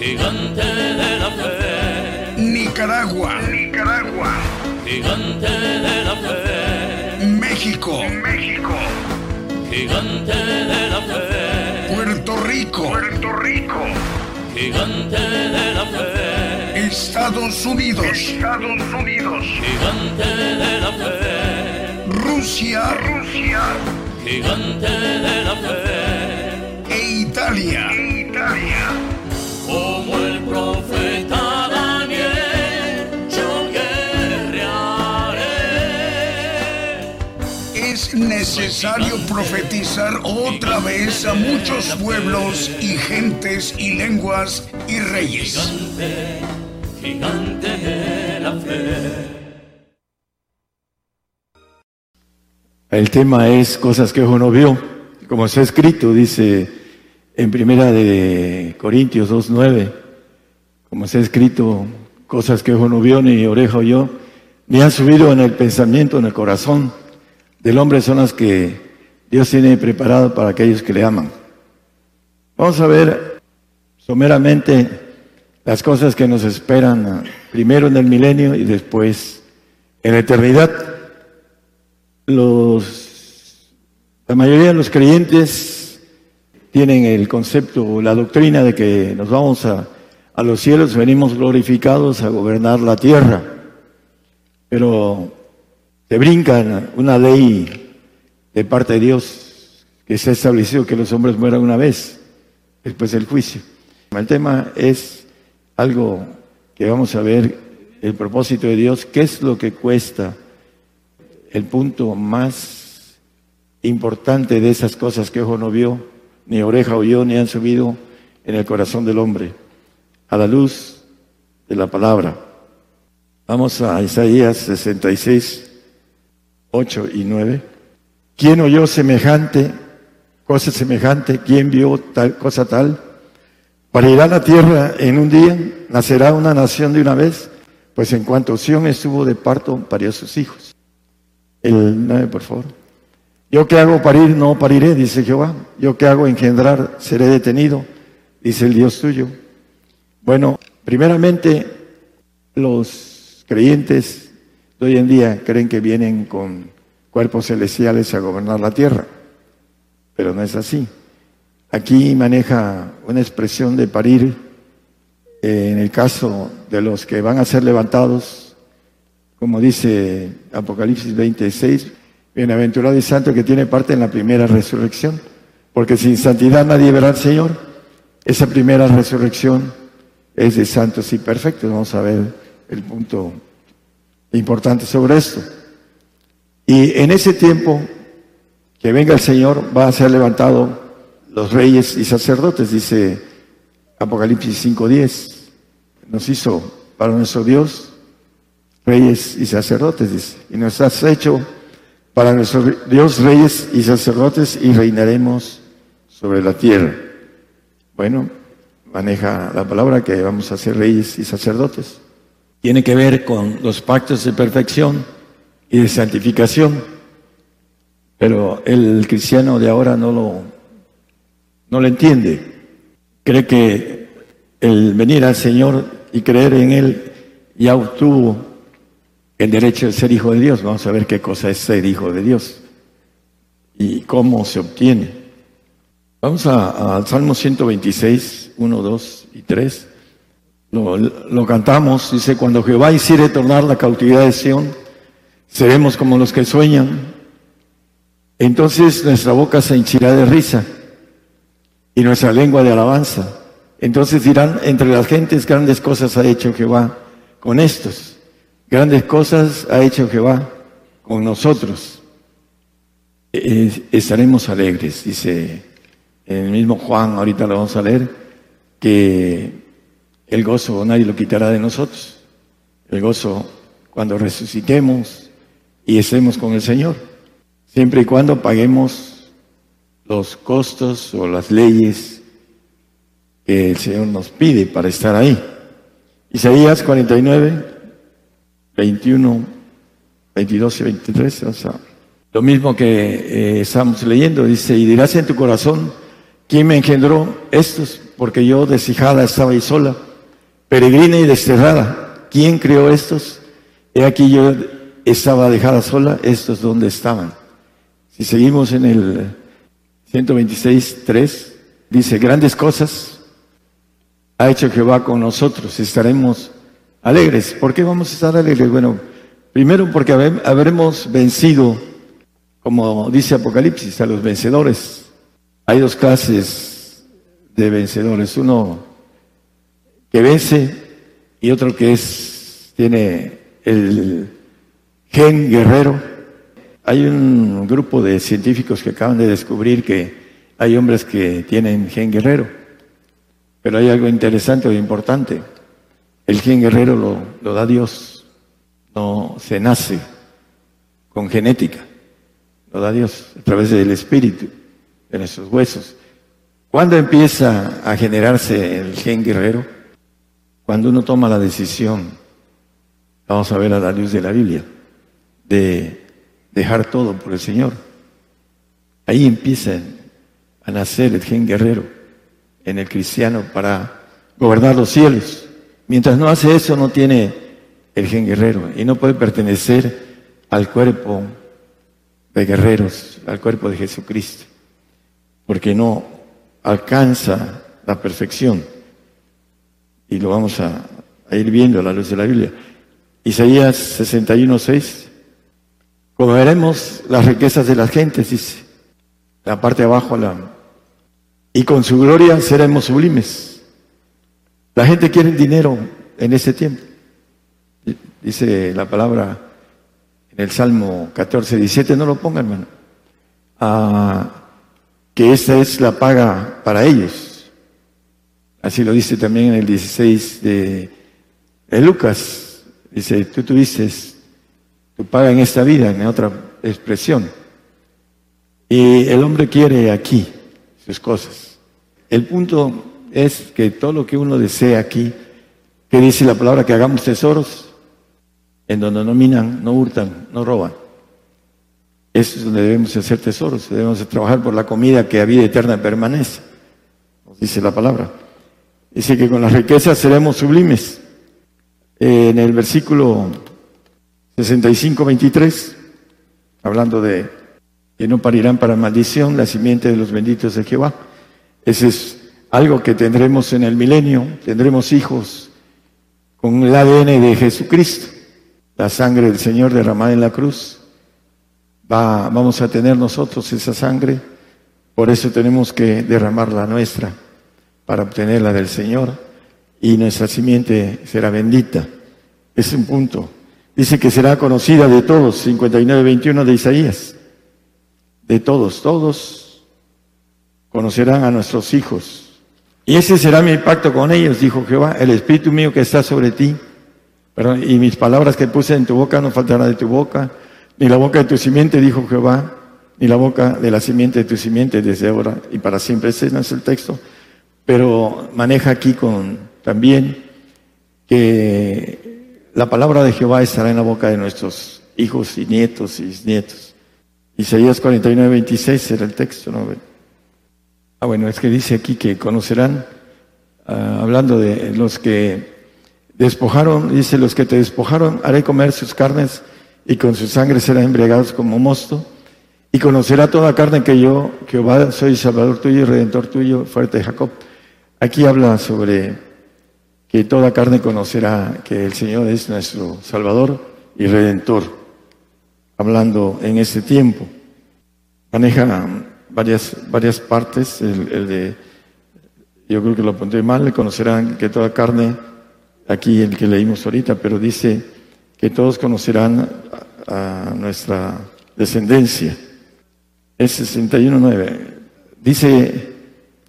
gigante de la fe, Nicaragua, Nicaragua, gigante de la fe, México, México, gigante de la fe, Puerto Rico, Puerto Rico, gigante de la fe, Estados Unidos, Estados Unidos, gigante de la fe, Rusia, Rusia. Gigante de la fe, e Italia, Italia. como el profeta Daniel, yo guerrearé. Es necesario profetizar otra vez a muchos pueblos y gentes y lenguas y reyes. Gigante, El tema es cosas que uno vio como está escrito, dice en primera de Corintios 2.9, como está escrito, cosas que ojo no vio ni oreja oyó, ni han subido en el pensamiento, en el corazón del hombre, son las que Dios tiene preparado para aquellos que le aman. Vamos a ver someramente las cosas que nos esperan primero en el milenio y después en la eternidad. Los, la mayoría de los creyentes tienen el concepto, la doctrina de que nos vamos a, a los cielos, venimos glorificados a gobernar la tierra. Pero se brincan una ley de parte de Dios que se ha establecido que los hombres mueran una vez después del juicio. El tema es algo que vamos a ver, el propósito de Dios, qué es lo que cuesta, el punto más importante de esas cosas que ojo no vio, ni oreja oyó, ni han subido en el corazón del hombre, a la luz de la palabra. Vamos a Isaías 66, 8 y 9. ¿Quién oyó semejante, cosa semejante? ¿Quién vio tal cosa tal? Parirá la tierra en un día, nacerá una nación de una vez, pues en cuanto Sión estuvo de parto, parió sus hijos. El 9, por favor. Yo que hago parir, no pariré, dice Jehová. Yo que hago engendrar, seré detenido, dice el Dios tuyo. Bueno, primeramente, los creyentes de hoy en día creen que vienen con cuerpos celestiales a gobernar la tierra, pero no es así. Aquí maneja una expresión de parir eh, en el caso de los que van a ser levantados, como dice Apocalipsis 26, bienaventurado y santo que tiene parte en la primera resurrección, porque sin santidad nadie verá al Señor. Esa primera resurrección es de santos y perfectos. Vamos a ver el punto importante sobre esto. Y en ese tiempo que venga el Señor va a ser levantado los reyes y sacerdotes, dice Apocalipsis 5.10. Nos hizo para nuestro Dios reyes y sacerdotes, dice. Y nos has hecho para nuestro Dios reyes y sacerdotes y reinaremos sobre la tierra. Bueno, maneja la palabra que vamos a ser reyes y sacerdotes. Tiene que ver con los pactos de perfección y de santificación, pero el cristiano de ahora no lo no lo entiende. Cree que el venir al Señor y creer en Él ya obtuvo el derecho de ser hijo de Dios. Vamos a ver qué cosa es ser hijo de Dios y cómo se obtiene. Vamos al Salmo 126, 1, 2 y 3. Lo, lo, cantamos, dice, cuando Jehová hiciere tornar la cautividad de Sión, seremos como los que sueñan. Entonces nuestra boca se hinchirá de risa y nuestra lengua de alabanza. Entonces dirán, entre las gentes grandes cosas ha hecho Jehová con estos. Grandes cosas ha hecho Jehová con nosotros. estaremos alegres, dice el mismo Juan, ahorita lo vamos a leer, que el gozo nadie lo quitará de nosotros. El gozo cuando resucitemos y estemos con el Señor, siempre y cuando paguemos los costos o las leyes que el Señor nos pide para estar ahí. Isaías 49, 21, 22 y 23. O sea, lo mismo que eh, estamos leyendo, dice, y dirás en tu corazón, ¿quién me engendró estos? Porque yo deshijada estaba ahí sola, peregrina y desterrada. ¿Quién creó estos? He aquí yo estaba dejada sola, estos dónde estaban. Si seguimos en el 126, 3, dice, grandes cosas ha hecho Jehová con nosotros, estaremos alegres. ¿Por qué vamos a estar alegres? Bueno, primero porque habremos vencido, como dice Apocalipsis, a los vencedores. Hay dos clases de vencedores, uno que vence y otro que es, tiene el gen guerrero hay un grupo de científicos que acaban de descubrir que hay hombres que tienen gen guerrero, pero hay algo interesante o importante. El gen guerrero lo, lo da Dios, no se nace con genética, lo da Dios a través del Espíritu. de nuestros huesos. ¿Cuándo empieza a generarse el gen guerrero? Cuando uno toma la decisión, vamos a ver a la luz de la Biblia, de dejar todo por el Señor. Ahí empieza a nacer el gen guerrero en el cristiano para gobernar los cielos. Mientras no hace eso, no tiene el gen guerrero y no puede pertenecer al cuerpo de guerreros, al cuerpo de Jesucristo, porque no alcanza la perfección. Y lo vamos a, ir viendo a la luz de la Biblia. Isaías 61, 6. Veremos las riquezas de las gentes, dice. La parte de abajo, la, y con su gloria seremos sublimes. La gente quiere el dinero en ese tiempo. Dice la palabra en el Salmo 14, 17, no lo pongan, hermano. Ah, que esta es la paga para ellos. Así lo dice también en el 16 de, Lucas. Dice, tú tuviste tu paga en esta vida, en otra expresión. Y el hombre quiere aquí sus cosas. El punto es que todo lo que uno desea aquí, que dice la palabra que hagamos tesoros, en donde no minan, no hurtan, no roban. Eso es donde debemos hacer tesoros, debemos trabajar por la comida que a vida eterna permanece, nos dice la palabra. Dice que con las riquezas seremos sublimes. En el versículo 65, 23, hablando de que no parirán para maldición la simiente de los benditos de Jehová. Ese es algo que tendremos en el milenio, tendremos hijos con el ADN de Jesucristo, la sangre del Señor derramada en la cruz vamos a tener nosotros esa sangre, por eso tenemos que derramar la nuestra para obtener la del Señor y nuestra simiente será bendita. Es un punto. Dice que será conocida de todos, 59-21 de Isaías. De todos, todos conocerán a nuestros hijos. Y ese será mi pacto con ellos, dijo Jehová, el Espíritu mío que está sobre ti. y mis palabras que puse en tu boca no faltarán de tu boca ni la boca de tu simiente, dijo Jehová, ni la boca de la simiente de tu simiente desde ahora y para siempre. Ese no es el texto, pero maneja aquí con también que la palabra de Jehová estará en la boca de nuestros hijos y nietos y nietos. Isaías 49, 26 era el texto, ¿no? Ah, bueno, es que dice aquí que conocerán, ah, hablando de los que despojaron, dice, los que te despojaron, haré comer sus carnes y con su sangre serán embriagados como mosto, y conocerá toda carne que yo, Jehová, soy Salvador tuyo y Redentor tuyo, fuerte de Jacob. Aquí habla sobre que toda carne conocerá que el Señor es nuestro Salvador y Redentor, hablando en este tiempo. Maneja varias, varias partes, el, de, yo creo que lo apunté mal, conocerán que toda carne, aquí el que leímos ahorita, pero dice que todos conocerán a nuestra descendencia. Es 61.9. Dice,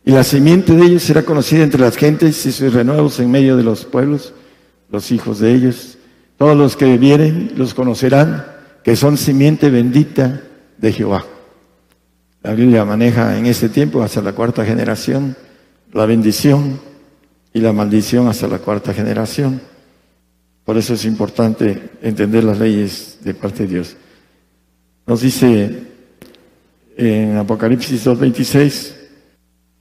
y la simiente de ellos será conocida entre las gentes y sus renuevos en medio de los pueblos, los hijos de ellos. Todos los que vieren los conocerán, que son simiente bendita de Jehová. La Biblia maneja en este tiempo hasta la cuarta generación la bendición y la maldición hasta la cuarta generación. Por eso es importante entender las leyes de parte de Dios. Nos dice en Apocalipsis 2.26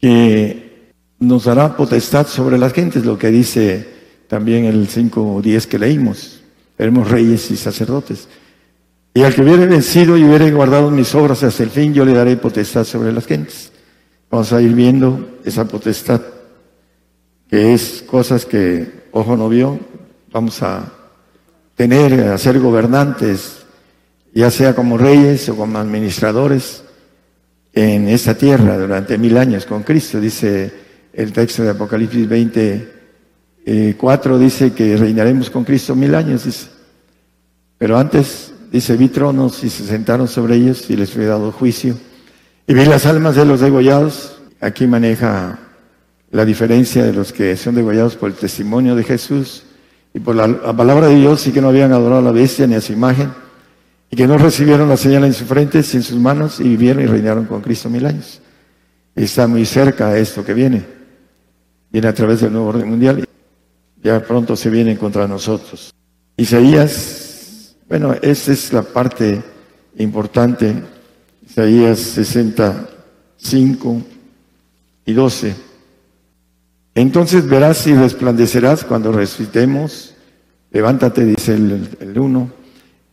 que nos dará potestad sobre las gentes, lo que dice también el 5.10 que leímos. Seremos reyes y sacerdotes. Y al que hubiere vencido y hubiere guardado mis obras hasta el fin, yo le daré potestad sobre las gentes. Vamos a ir viendo esa potestad, que es cosas que ojo no vio, vamos a tener, a ser gobernantes, ya sea como reyes o como administradores en esta tierra durante mil años con Cristo. Dice el texto de Apocalipsis 20, 4, dice que reinaremos con Cristo mil años, dice. Pero antes, dice, vi tronos y se sentaron sobre ellos y les fue dado juicio. Y vi las almas de los degollados. Aquí maneja la diferencia de los que son degollados por el testimonio de Jesús y por la, palabra de Dios y que no habían adorado a la bestia ni a su imagen y que no recibieron la señal en su frente, en sus manos y vivieron y reinaron con Cristo mil años. está muy cerca de esto que viene. Viene a través del nuevo orden mundial. Ya pronto se viene contra nosotros. Isaías, bueno, esta es la parte importante. Isaías 65 y 12. Entonces verás y resplandecerás cuando resucitemos. Levántate, dice el, el uno,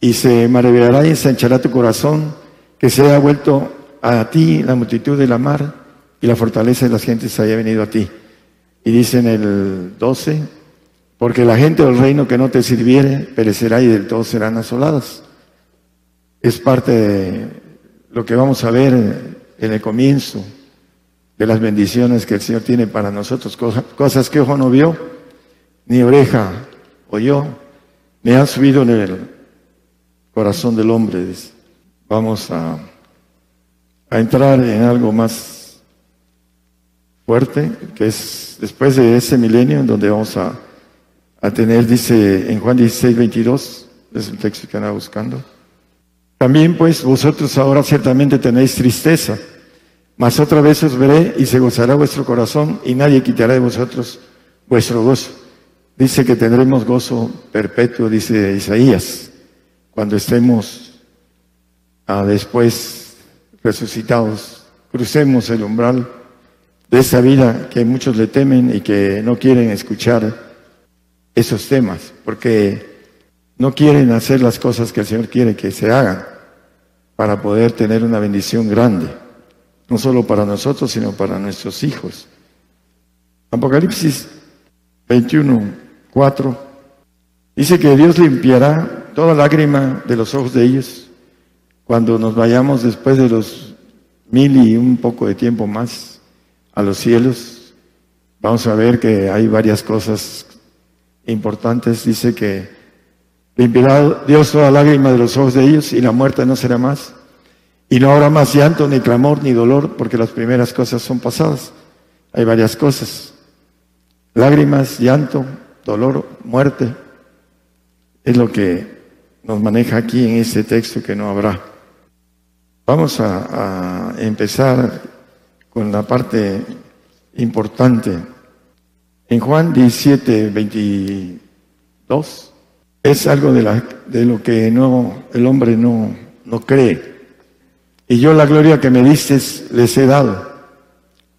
y se maravillará y ensanchará tu corazón, que se haya vuelto a ti la multitud de la mar y la fortaleza de las gentes haya venido a ti. Y dice en el 12, porque la gente del reino que no te sirviere perecerá y del todo serán asoladas. Es parte de lo que vamos a ver en el comienzo de las bendiciones que el Señor tiene para nosotros, cosas que ojo no vio, ni oreja oyó, me han subido en el corazón del hombre. Vamos a, a entrar en algo más fuerte, que es después de ese milenio en donde vamos a, a tener, dice en Juan 16, 22, es el texto que anda buscando. También pues vosotros ahora ciertamente tenéis tristeza mas otra vez os veré y se gozará vuestro corazón y nadie quitará de vosotros vuestro gozo. Dice que tendremos gozo perpetuo, dice Isaías, cuando estemos ah, después resucitados, crucemos el umbral de esa vida que muchos le temen y que no quieren escuchar esos temas, porque no quieren hacer las cosas que el Señor quiere que se hagan para poder tener una bendición grande no solo para nosotros, sino para nuestros hijos. Apocalipsis 21, 4, dice que Dios limpiará toda lágrima de los ojos de ellos cuando nos vayamos después de los mil y un poco de tiempo más a los cielos. Vamos a ver que hay varias cosas importantes. Dice que limpiará Dios toda lágrima de los ojos de ellos y la muerte no será más. Y no habrá más llanto, ni clamor, ni dolor, porque las primeras cosas son pasadas. Hay varias cosas. Lágrimas, llanto, dolor, muerte. Es lo que nos maneja aquí en este texto que no habrá. Vamos a, empezar con la parte importante. En Juan 17, 22, es algo de, la, de lo que no, el hombre no, no cree. Y yo la gloria que me diste les he dado,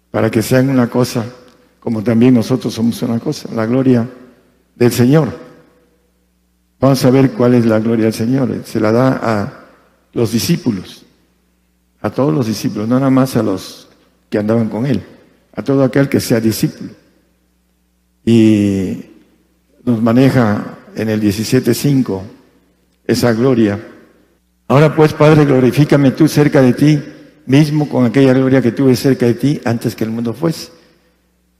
para que sean una cosa, como también nosotros somos una cosa, la gloria del Señor. Vamos a ver cuál es la gloria del Señor. Se la da a los discípulos, a todos los discípulos, no nada más a los que andaban con Él, a todo aquel que sea discípulo. Y nos maneja en el 17.5 esa gloria Ahora pues, Padre, glorifícame tú cerca de ti mismo con aquella gloria que tuve cerca de ti antes que el mundo fuese.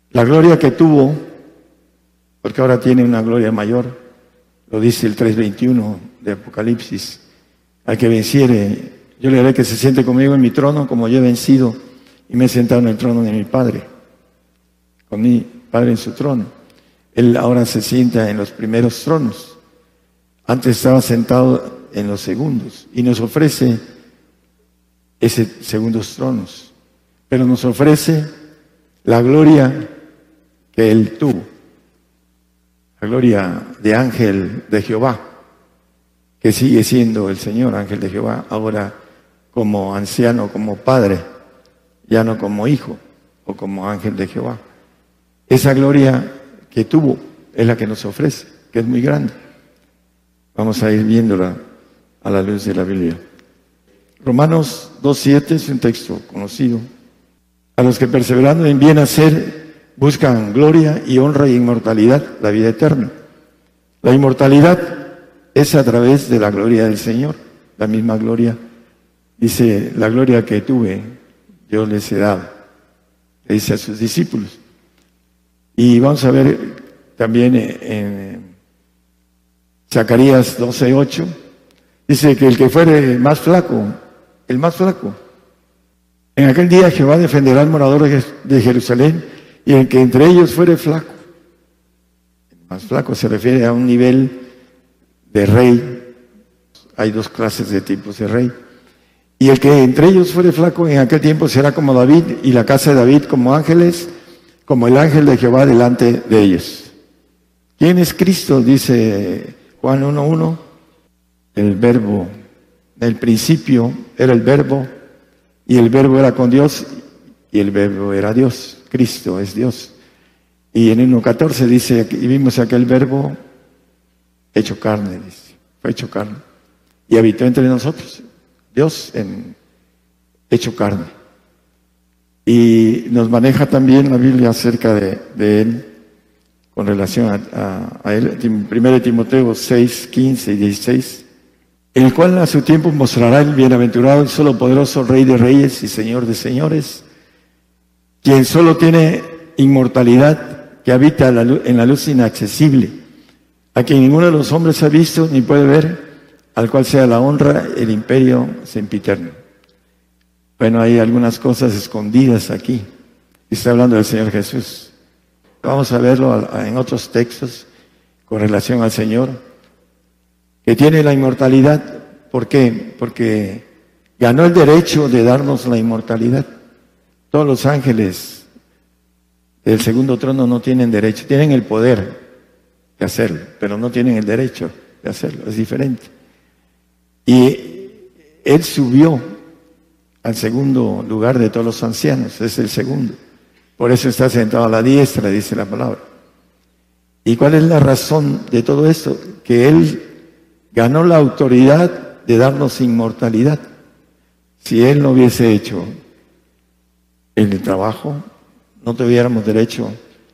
La gloria que tuvo, porque ahora tiene una gloria mayor, lo dice el 3.21 de Apocalipsis, al que venciere, yo le haré que se siente conmigo en mi trono como yo he vencido y me he sentado en el trono de mi Padre, con mi Padre en su trono. Él ahora se sienta en los primeros tronos. Antes estaba sentado en los segundos y nos ofrece ese segundos tronos, pero nos ofrece la gloria que él tuvo, la gloria de ángel de Jehová, que sigue siendo el Señor ángel de Jehová, ahora como anciano, como padre, ya no como hijo o como ángel de Jehová. Esa gloria que tuvo es la que nos ofrece, que es muy grande. Vamos a ir viéndola a la luz de la Biblia. Romanos 2.7 es un texto conocido. A los que perseverando en bien hacer buscan gloria y honra y inmortalidad, la vida eterna. La inmortalidad es a través de la gloria del Señor, la misma gloria. Dice, la gloria que tuve, yo les he dado, le dice a sus discípulos. Y vamos a ver también en Zacarías 12.8, Dice que el que fuere más flaco, el más flaco. En aquel día Jehová defenderá al morador de Jerusalén y el que entre ellos fuere flaco. Más flaco se refiere a un nivel de rey. Hay dos clases de tipos de rey. Y el que entre ellos fuere flaco en aquel tiempo será como David y la casa de David como ángeles, como el ángel de Jehová delante de ellos. ¿Quién es Cristo? Dice Juan 1.1. El verbo. el principio era el verbo y el verbo era con Dios y el verbo era Dios. Cristo es Dios. Y en 1.14 dice, y vimos aquel verbo hecho carne, dice, fue hecho carne. Y habitó entre nosotros. Dios en hecho carne. Y nos maneja también la Biblia acerca de, Él con relación a, a, Él. 1 Timoteo 6, 15 y 16. El cual a su tiempo mostrará el bienaventurado y solo poderoso Rey de Reyes y Señor de Señores, quien solo tiene inmortalidad, que habita en la luz inaccesible, a quien ninguno de los hombres ha visto ni puede ver, al cual sea la honra, el imperio sempiterno. Bueno, hay algunas cosas escondidas aquí. Está hablando del Señor Jesús. Vamos a verlo en otros textos con relación al Señor, que tiene la inmortalidad. ¿Por qué? Porque ganó el derecho de darnos la inmortalidad. Todos los ángeles del segundo trono no tienen derecho, tienen el poder de hacerlo, pero no tienen el derecho de hacerlo. Es diferente. Y él subió al segundo lugar de todos los ancianos, es el segundo. Por eso está sentado a la diestra, dice la palabra. ¿Y cuál es la razón de todo esto? Que Él ganó la autoridad de darnos inmortalidad. Si Él no hubiese hecho el trabajo, no tuviéramos derecho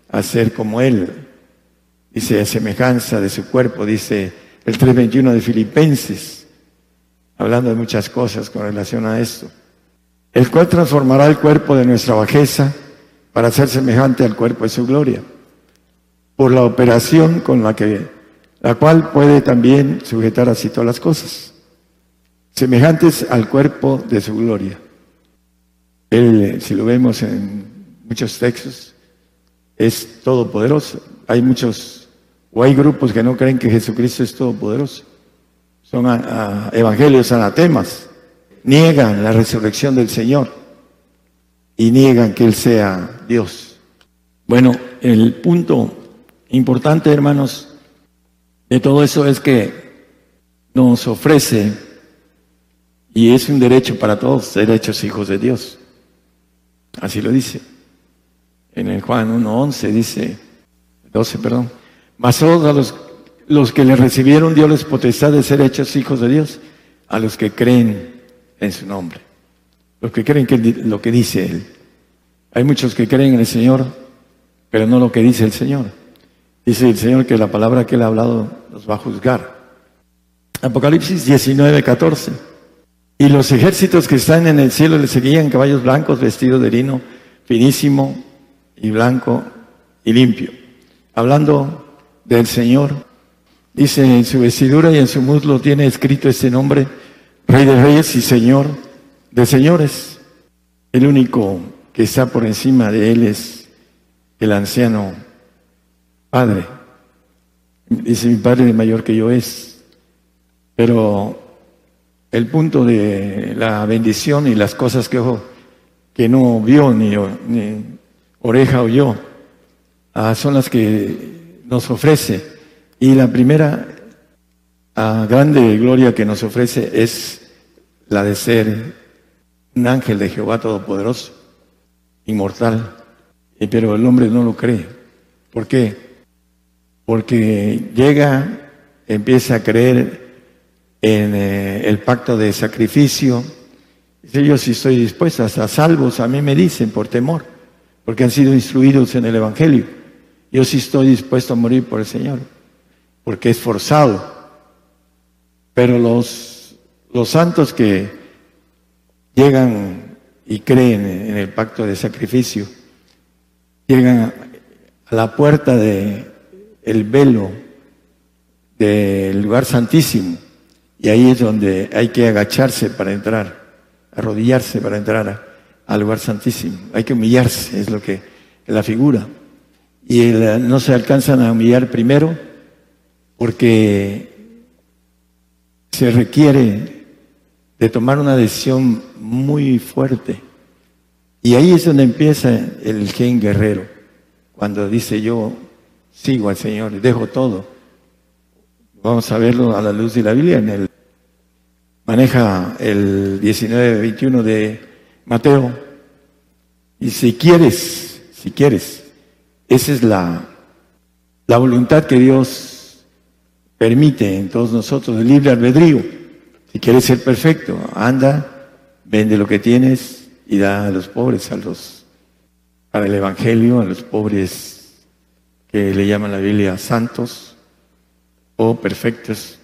a ser como Él. Dice, a semejanza de su cuerpo, dice el 321 de Filipenses hablando de muchas cosas con relación a esto, el cual transformará el cuerpo de nuestra bajeza para ser semejante al cuerpo de su gloria, por la operación con la que, la cual puede también sujetar así todas las cosas, semejantes al cuerpo de su gloria. Él, si lo vemos en muchos textos, es todopoderoso. Hay muchos, o hay grupos que no creen que Jesucristo es todopoderoso son evangelios anatemas, niegan la resurrección del Señor y niegan que Él sea Dios. Bueno, el punto importante, hermanos, de todo eso es que nos ofrece, y es un derecho para todos, ser hechos hijos de Dios. Así lo dice. En el Juan 1.11 dice, 12, perdón, mas todos a los los que le recibieron Dios les potestad de ser hechos hijos de Dios, a los que creen en su nombre, los que creen que lo que dice Él. Hay muchos que creen en el Señor, pero no lo que dice el Señor. Dice el Señor que la palabra que Él ha hablado nos va a juzgar. Apocalipsis 19, 14. Y los ejércitos que están en el cielo le seguían caballos blancos vestidos de lino finísimo y blanco y limpio. Hablando del Señor Dice en su vestidura y en su muslo tiene escrito este nombre, Rey de Reyes y Señor de Señores. El único que está por encima de él es el anciano Padre. Dice mi Padre mayor que yo es. Pero el punto de la bendición y las cosas que que no vio ni, ni oreja oyó, ah, son las que nos ofrece y la primera grande gloria que nos ofrece es la de ser un ángel de Jehová Todopoderoso, inmortal. Pero el hombre no lo cree. ¿Por qué? Porque llega, empieza a creer en eh, el pacto de sacrificio. Dice, yo sí estoy dispuesta, a salvos a mí me dicen por temor, porque han sido instruidos en el Evangelio. Yo sí estoy dispuesto a morir por el Señor porque es forzado. Pero los, los santos que llegan y creen en el pacto de sacrificio, llegan a la puerta del el velo del lugar santísimo y ahí es donde hay que agacharse para entrar, arrodillarse para entrar al lugar santísimo. Hay que humillarse, es lo que es la figura. Y no se alcanzan a humillar primero porque se requiere de tomar una decisión muy fuerte. Y ahí es donde empieza el gen guerrero, cuando dice yo sigo al Señor dejo todo. Vamos a verlo a la luz de la Biblia en el maneja el 19-21 de Mateo. Y si quieres, si quieres, esa es la, la voluntad que Dios permite en todos nosotros, el libre albedrío. Si quieres ser perfecto, anda, vende lo que tienes y da a los pobres, a los, para el Evangelio, a los pobres que le llaman la Biblia santos o perfectos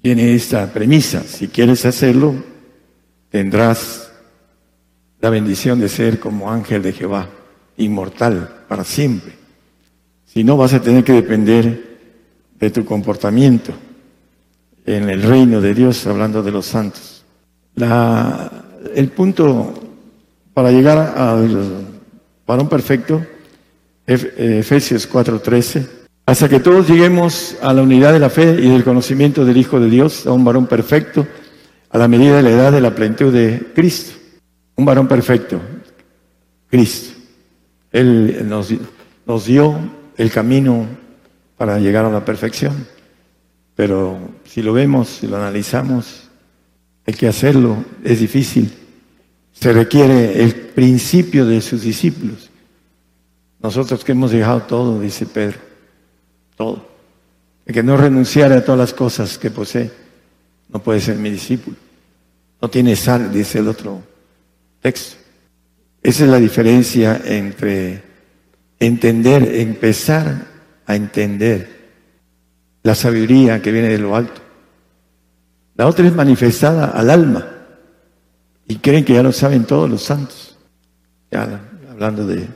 tiene esta premisa. Si quieres hacerlo, tendrás la bendición de ser como ángel de Jehová, inmortal para siempre. Si no, vas a tener que depender de tu comportamiento en el reino de Dios, hablando de los santos. el punto para llegar al varón perfecto, Efesios 4:13, hasta que todos lleguemos a la unidad de la fe y del conocimiento del Hijo de Dios, a un varón perfecto, a la medida de la edad de la plenitud de Cristo. Un varón perfecto, Cristo. Él nos, nos dio el camino para llegar a la perfección. Pero si lo vemos, si lo analizamos, hay que hacerlo, es difícil. Se requiere el principio de sus discípulos. Nosotros que hemos dejado todo, dice Pedro todo. El que no renunciara a todas las cosas que posee, no puede ser mi discípulo. No tiene sal, dice el otro texto. Esa es la diferencia entre entender, empezar a entender la sabiduría que viene de lo alto. La otra es manifestada al alma y creen que ya lo saben todos los santos. Ya hablando de,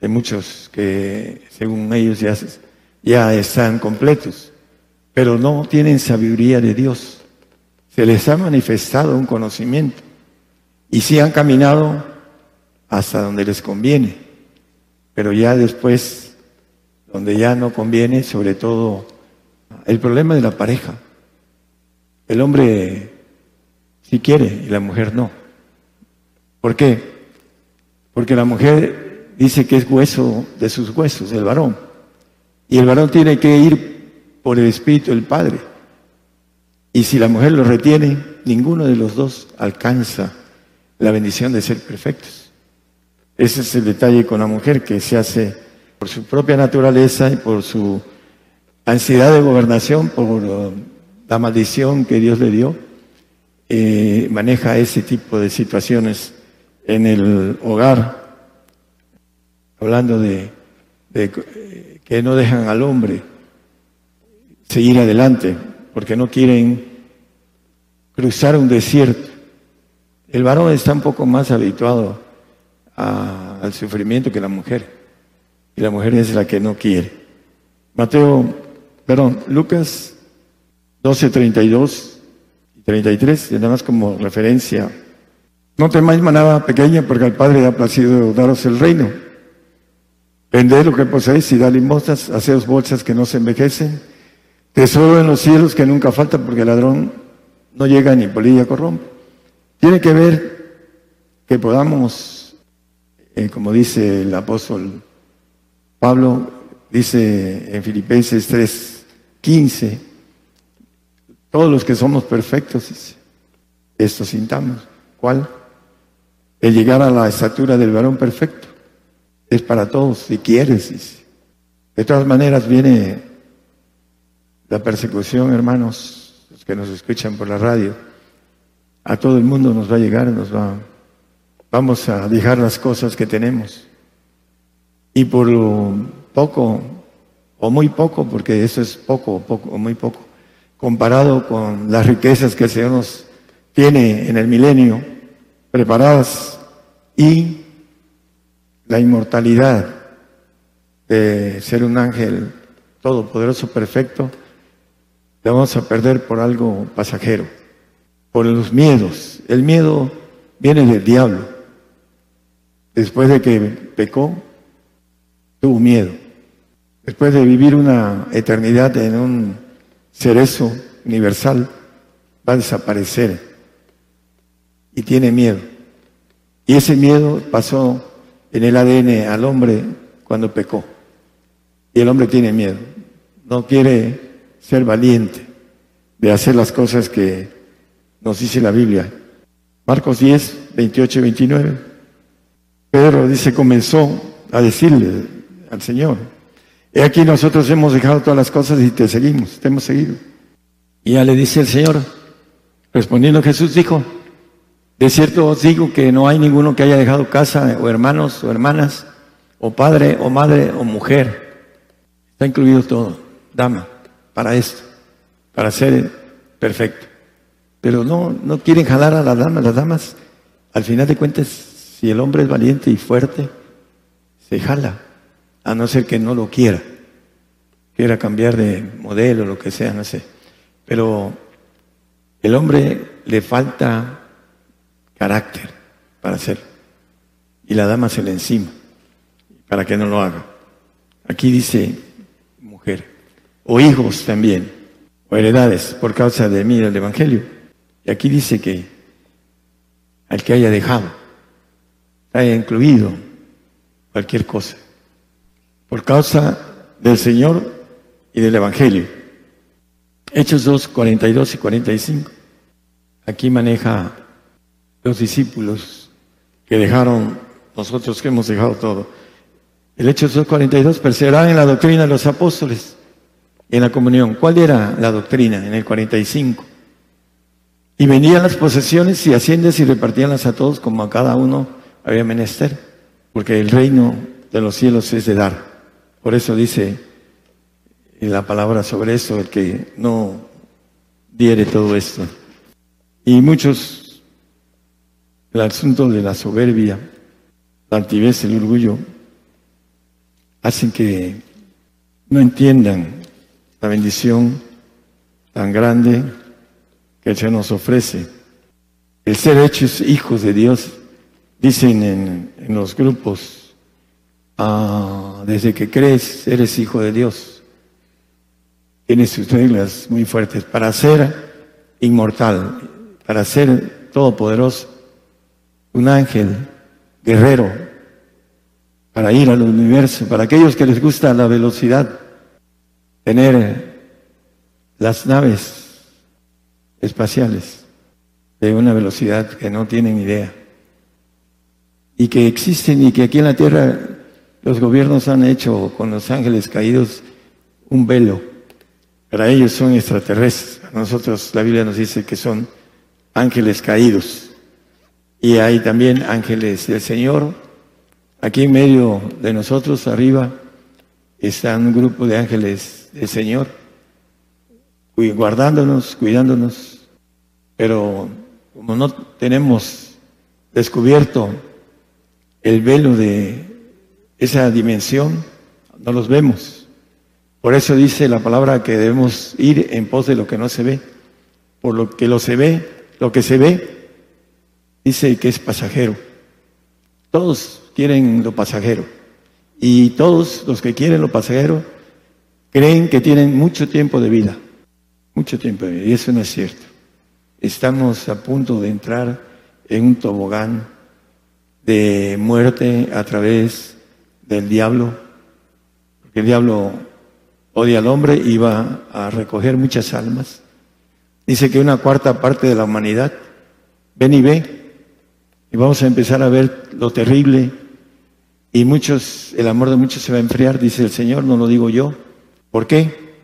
de muchos que según ellos ya ya están completos, pero no tienen sabiduría de Dios. Se les ha manifestado un conocimiento y sí han caminado hasta donde les conviene, pero ya después, donde ya no conviene, sobre todo el problema de la pareja. El hombre sí quiere y la mujer no. ¿Por qué? Porque la mujer dice que es hueso de sus huesos, el varón. Y el varón tiene que ir por el Espíritu del Padre. Y si la mujer lo retiene, ninguno de los dos alcanza la bendición de ser perfectos. Ese es el detalle con la mujer que se hace por su propia naturaleza y por su ansiedad de gobernación, por la maldición que Dios le dio, eh, maneja ese tipo de situaciones en el hogar, hablando de que no dejan al hombre seguir adelante porque no quieren cruzar un desierto. El varón está un poco más habituado al sufrimiento que la mujer y la mujer es la que no quiere. Mateo, perdón, Lucas 12, 32 y 33, y nada más como referencia. No temáis manada pequeña porque al Padre ha placido daros el reino. Vended lo que poseéis y da limosnas, haceos bolsas que no se envejecen, tesoro en los cielos que nunca falta porque el ladrón no llega ni polilla corrompe. Tiene que ver que podamos, eh, como dice el apóstol Pablo, dice en Filipenses 3, 15, todos los que somos perfectos, esto sintamos. ¿Cuál? El llegar a la estatura del varón perfecto es para todos, si quieres. De todas maneras viene la persecución, hermanos, los que nos escuchan por la radio. A todo el mundo nos va a llegar, nos va, vamos a dejar las cosas que tenemos. Y por poco, o muy poco, porque eso es poco, poco, o muy poco, comparado con las riquezas que el Señor nos tiene en el milenio, preparadas y la inmortalidad de ser un ángel todopoderoso, perfecto, la vamos a perder por algo pasajero, por los miedos. El miedo viene del diablo. Después de que pecó, tuvo miedo. Después de vivir una eternidad en un cerezo universal, va a desaparecer. y tiene miedo. Y ese miedo pasó en el ADN al hombre cuando pecó. Y el hombre tiene miedo. No quiere ser valiente de hacer las cosas que nos dice la Biblia. Marcos 10, 28 y 29. Pedro dice, comenzó a decirle al Señor, he aquí nosotros hemos dejado todas las cosas y te seguimos, te hemos seguido. Y ya le dice el Señor, respondiendo Jesús dijo, de cierto os digo que no hay ninguno que haya dejado casa o hermanos o hermanas o padre o madre o mujer. Está incluido todo, dama, para esto, para ser perfecto. Pero no, no quieren jalar a las damas. Las damas, al final de cuentas, si el hombre es valiente y fuerte, se jala, a no ser que no lo quiera. Quiera cambiar de modelo, lo que sea, no sé. Pero el hombre le falta carácter para hacerlo. Y la dama se le encima, para que no lo haga. Aquí dice mujer, o hijos también, o heredades, por causa de mí, del Evangelio. Y aquí dice que al que haya dejado, haya incluido cualquier cosa, por causa del Señor y del Evangelio. Hechos 2, 42 y 45. Aquí maneja los discípulos que dejaron, nosotros que hemos dejado todo. El Hechos 2, 42, perseveraban en la doctrina de los apóstoles en la comunión. ¿Cuál era la doctrina en el 45? Y venían las posesiones y haciendas y repartíanlas a todos como a cada uno había menester, porque el reino de los cielos es de dar. Por eso dice la palabra sobre eso, el que no diere todo esto. Y muchos, el asunto de la soberbia, la altivez, el orgullo, hacen que no entiendan la bendición tan grande que Señor nos ofrece. El ser hechos hijos de Dios, dicen en, los grupos, ah, desde que crees eres hijo de Dios. Tienes sus reglas muy fuertes para ser inmortal, para ser todopoderoso, un ángel, guerrero, para ir al universo, para aquellos que les gusta la velocidad, tener las naves espaciales de una velocidad que no tienen idea y que existen y que aquí en la Tierra los gobiernos han hecho con los ángeles caídos un velo. Para ellos son extraterrestres. A nosotros la Biblia nos dice que son ángeles caídos. Y hay también ángeles del Señor. Aquí en medio de nosotros, arriba, está un grupo de ángeles del Señor, guardándonos, cuidándonos, pero como no tenemos descubierto el velo de esa dimensión, no los vemos. Por eso dice la palabra que debemos ir en pos de lo que no se ve. Por lo que lo se ve, lo que se ve, dice que es pasajero. Todos quieren lo pasajero. Y todos los que quieren lo pasajero creen que tienen mucho tiempo de vida. Mucho tiempo de vida. Y eso no es cierto estamos a punto de entrar en un tobogán de muerte a través del diablo, porque el diablo odia al hombre y va a recoger muchas almas. Dice que una cuarta parte de la humanidad, ven y ve, y vamos a empezar a ver lo terrible, y muchos, el amor de muchos se va a enfriar, dice el Señor, no lo digo yo. ¿Por qué?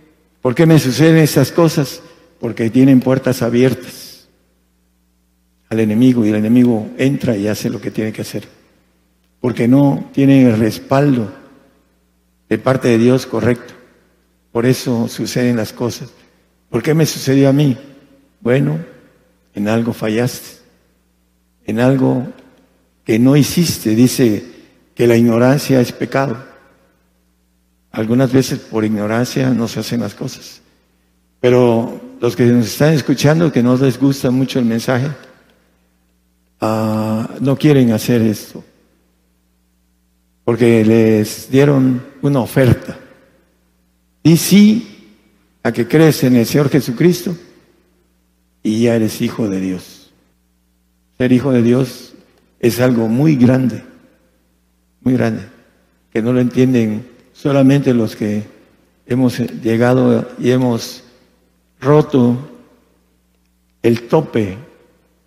¿Por qué me suceden estas cosas? Porque tienen puertas abiertas al enemigo y el enemigo entra y hace lo que tiene que hacer. Porque no tiene el respaldo de parte de Dios correcto. Por eso suceden las cosas. ¿Por qué me sucedió a mí? Bueno, en algo fallaste, en algo que no hiciste. Dice que la ignorancia es pecado. Algunas veces por ignorancia no se hacen las cosas. Pero los que nos están escuchando, que no les gusta mucho el mensaje, Ah, no quieren hacer esto, porque les dieron una oferta. Y sí a que crees en el Señor Jesucristo y ya eres hijo de Dios. Ser hijo de Dios es algo muy grande, muy grande, que no lo entienden solamente los que hemos llegado y hemos roto el tope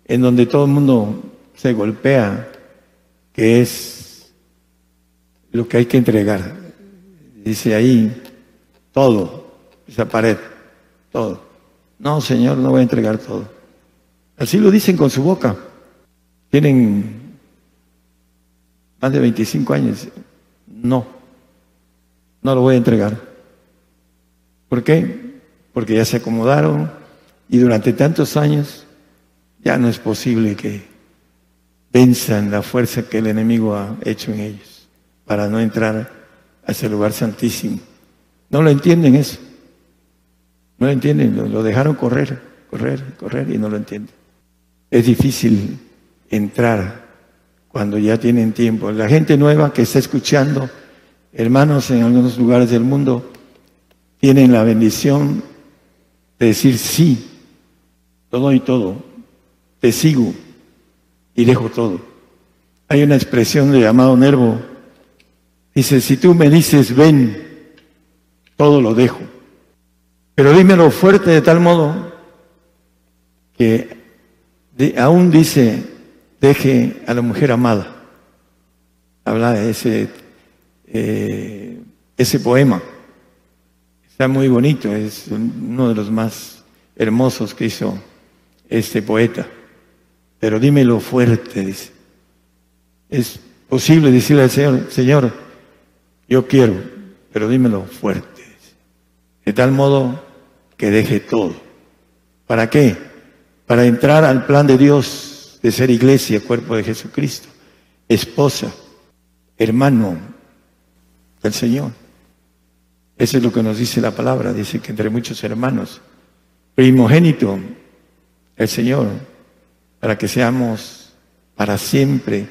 en donde todo el mundo se golpea, que es lo que hay que entregar. Dice ahí, todo, esa pared, todo. No, Señor, no voy a entregar todo. Así lo dicen con su boca. Tienen más de 25 años. No, no lo voy a entregar. ¿Por qué? Porque ya se acomodaron y durante tantos años ya no es posible que venzan la fuerza que el enemigo ha hecho en ellos para no entrar a ese lugar santísimo. No lo entienden eso. No lo entienden, lo, dejaron correr, correr, correr y no lo entienden. Es difícil entrar cuando ya tienen tiempo. La gente nueva que está escuchando, hermanos en algunos lugares del mundo, tienen la bendición de decir sí, todo y todo, te sigo y dejo todo. Hay una expresión de llamado Nervo, dice, si tú me dices ven, todo lo dejo. Pero dímelo fuerte de tal modo que aún dice, deje a la mujer amada. Habla de ese, eh, ese poema. Está muy bonito, es uno de los más hermosos que hizo este poeta. Pero dímelo fuerte. Es posible decirle al Señor, Señor, yo quiero, pero dímelo fuerte. De tal modo que deje todo. ¿Para qué? Para entrar al plan de Dios de ser iglesia, cuerpo de Jesucristo, esposa, hermano del Señor. Eso es lo que nos dice la palabra. Dice que entre muchos hermanos, primogénito, el Señor, para que seamos para siempre,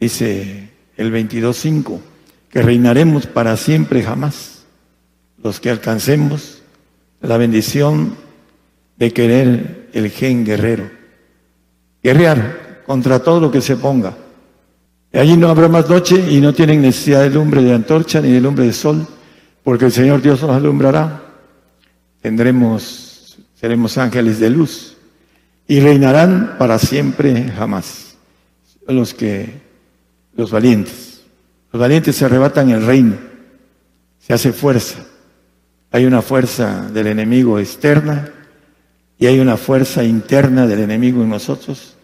dice el 22.5, que reinaremos para siempre jamás los que alcancemos la bendición de querer el gen guerrero. Guerrear contra todo lo que se ponga. Allí no habrá más noche y no tienen necesidad de lumbre de antorcha ni de lumbre de sol, porque el Señor Dios nos alumbrará. Tendremos, seremos ángeles de luz y reinarán para siempre jamás. Los que, los valientes. Los valientes se arrebatan el reino, se hace fuerza hay una fuerza del enemigo externa y hay una fuerza interna del enemigo en nosotros,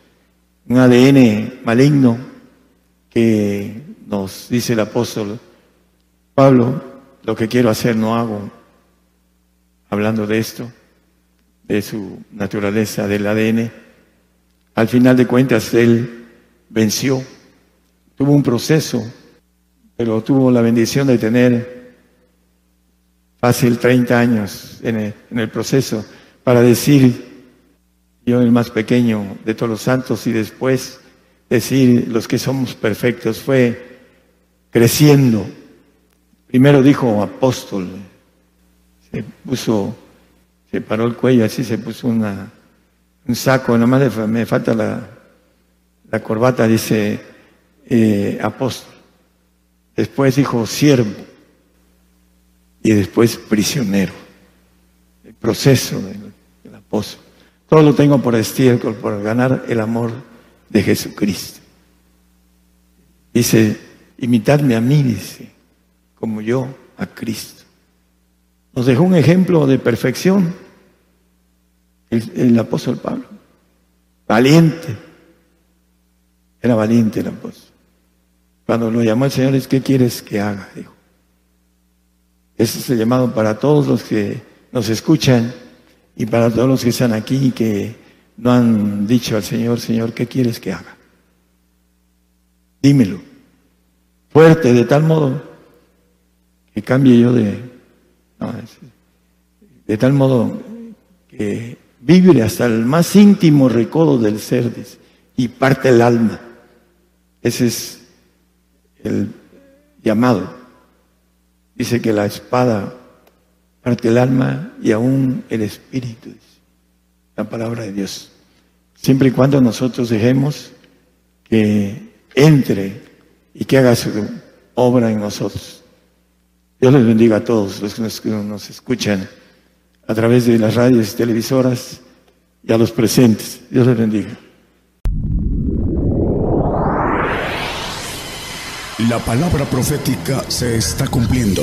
un ADN maligno que nos dice el apóstol Pablo, lo que quiero hacer no hago, hablando de esto, de su naturaleza del ADN. Al final de cuentas, él venció, tuvo un proceso, pero tuvo la bendición de tener fácil 30 años en el, proceso para decir, yo el más pequeño de todos los santos y después decir los que somos perfectos, fue creciendo. Primero dijo apóstol, se puso, se paró el cuello, así se puso un saco, nomás me falta la, la corbata, dice eh, apóstol. Después dijo siervo y después prisionero. El proceso del, apóstol. Todo lo tengo por estiércol, por ganar el amor de Jesucristo. Dice, imitadme a mí, dice, como yo a Cristo. Nos dejó un ejemplo de perfección el, el apóstol Pablo. Valiente. Era valiente el apóstol. Cuando lo llamó el Señor, es, ¿qué quieres que haga? Dijo. Ese es el llamado para todos los que nos escuchan y para todos los que están aquí y que no han dicho al Señor, Señor, ¿qué quieres que haga? Dímelo. Fuerte, de tal modo que cambie yo de... de tal modo que vibre hasta el más íntimo recodo del ser y parte el alma. Ese es el llamado. Dice que la espada parte el alma y aún el espíritu. La palabra de Dios. siempre y cuando nosotros dejemos que entre y que haga su obra en nosotros. Dios les bendiga a todos los que nos escuchan a través de las radios y televisoras y a los presentes. Dios les bendiga. La palabra profética se está cumpliendo.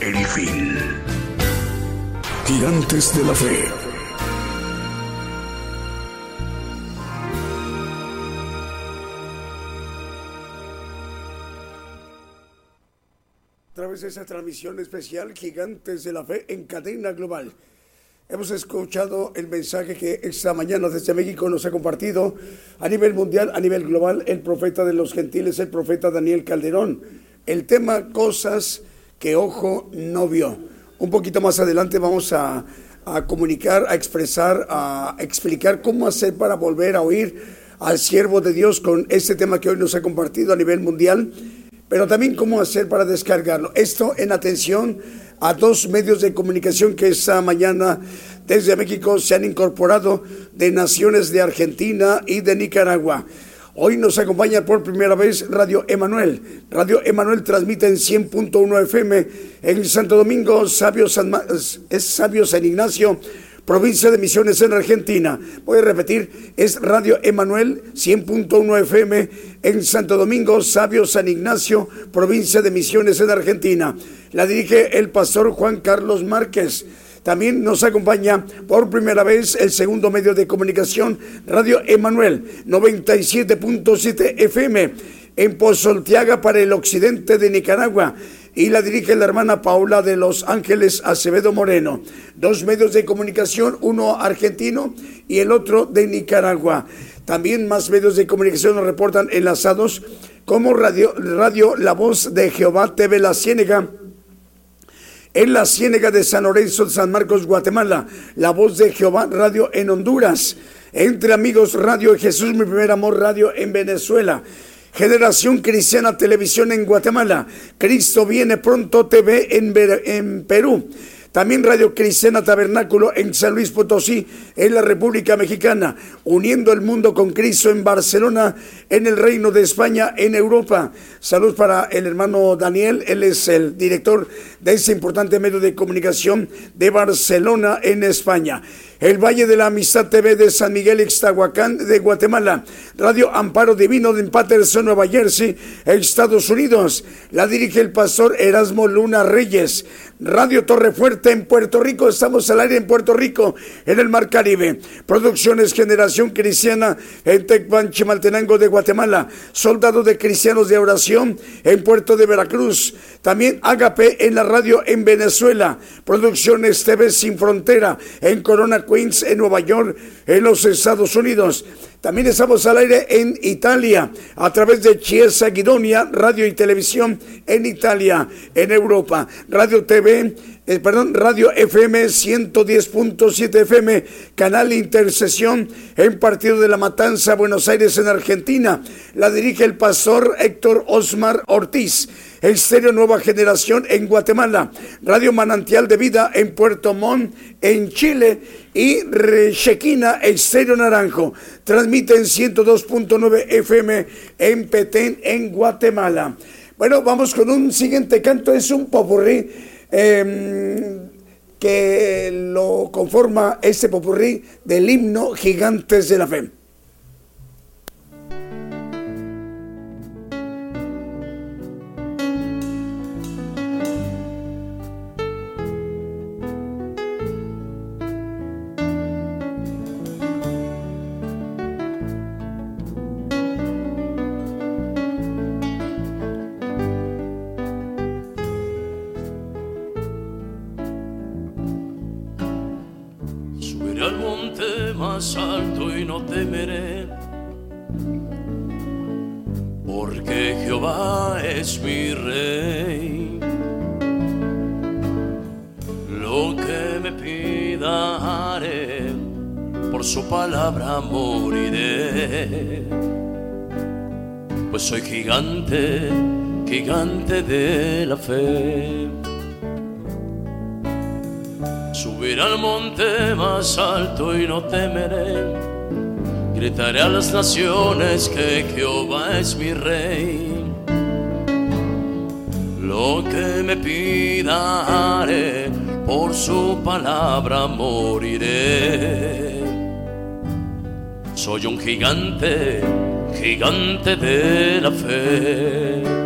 El fin. Gigantes de la Fe. A través de esa transmisión especial Gigantes de la Fe en cadena global. Hemos escuchado el mensaje que esta mañana desde México nos ha compartido a nivel mundial, a nivel global, el profeta de los gentiles, el profeta Daniel Calderón. El tema cosas que ojo no vio. Un poquito más adelante vamos a, comunicar, a expresar, a explicar cómo hacer para volver a oír al siervo de Dios con este tema que hoy nos ha compartido a nivel mundial, pero también cómo hacer para descargarlo. Esto en atención a dos medios de comunicación que esta mañana desde México se han incorporado de naciones de Argentina y de Nicaragua. Hoy nos acompaña por primera vez Radio Emanuel. Radio Emanuel transmite en 100.1 FM en Santo Domingo, Sabio San, es Sabio San Ignacio, provincia de Misiones en Argentina. Voy a repetir, es Radio Emanuel 100.1 FM en Santo Domingo, Sabio San Ignacio, provincia de Misiones en Argentina. La dirige el pastor Juan Carlos Márquez. También nos acompaña por primera vez el segundo medio de comunicación, Radio Emanuel, 97.7 FM, en Pozolteaga para el occidente de Nicaragua y la dirige la hermana Paula de Los Ángeles Acevedo Moreno. Dos medios de comunicación, uno argentino y el otro de Nicaragua. También más medios de comunicación nos reportan enlazados como Radio, Radio La Voz de Jehová TV La Ciénega en la Ciénega de San Lorenzo de San Marcos, Guatemala. La voz de Jehová Radio en Honduras. Entre amigos Radio Jesús, mi primer amor Radio en Venezuela. Generación Cristiana Televisión en Guatemala. Cristo viene pronto TV en, en Perú. También Radio Cristiana Tabernáculo en San Luis Potosí, en la República Mexicana, uniendo el mundo con Cristo en Barcelona, en el Reino de España, en Europa. Salud para el hermano Daniel, él es el director de ese importante medio de comunicación de Barcelona, en España el Valle de la Amistad TV de San Miguel Ixtahuacán de Guatemala, Radio Amparo Divino de Patterson, Nueva Jersey, Estados Unidos. La dirige el pastor Erasmo Luna Reyes. Radio Torre Fuerte en Puerto Rico, estamos al aire en Puerto Rico, en el Mar Caribe. Producciones Generación Cristiana en Tecpan, Chimaltenango de Guatemala. Soldado de Cristianos de Oración en Puerto de Veracruz. También Agape en la radio en Venezuela. Producciones TV Sin Frontera en Corona Queens, en Nueva York, en los Estados Unidos. También estamos al aire en Italia, a través de Chiesa Guidonia, radio y televisión en Italia, en Europa, radio TV, eh, perdón, radio FM 110.7 FM, canal Intercesión en Partido de la Matanza, Buenos Aires, en Argentina. La dirige el pastor Héctor Osmar Ortiz. Estéreo Nueva Generación en Guatemala, Radio Manantial de Vida en Puerto Montt, en Chile y Rechequina Estéreo Naranjo. Transmiten 102.9 FM en Petén, en Guatemala. Bueno, vamos con un siguiente canto, es un popurrí em, que lo conforma este popurrí del himno Gigantes de la Fe. de la fe. Subiré al monte más alto y no temeré. Gritaré a las naciones que Jehová es mi rey. Lo que me pida haré, por su palabra moriré. Soy un gigante, gigante de la fe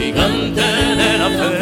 gigante de la fe.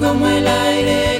como el aire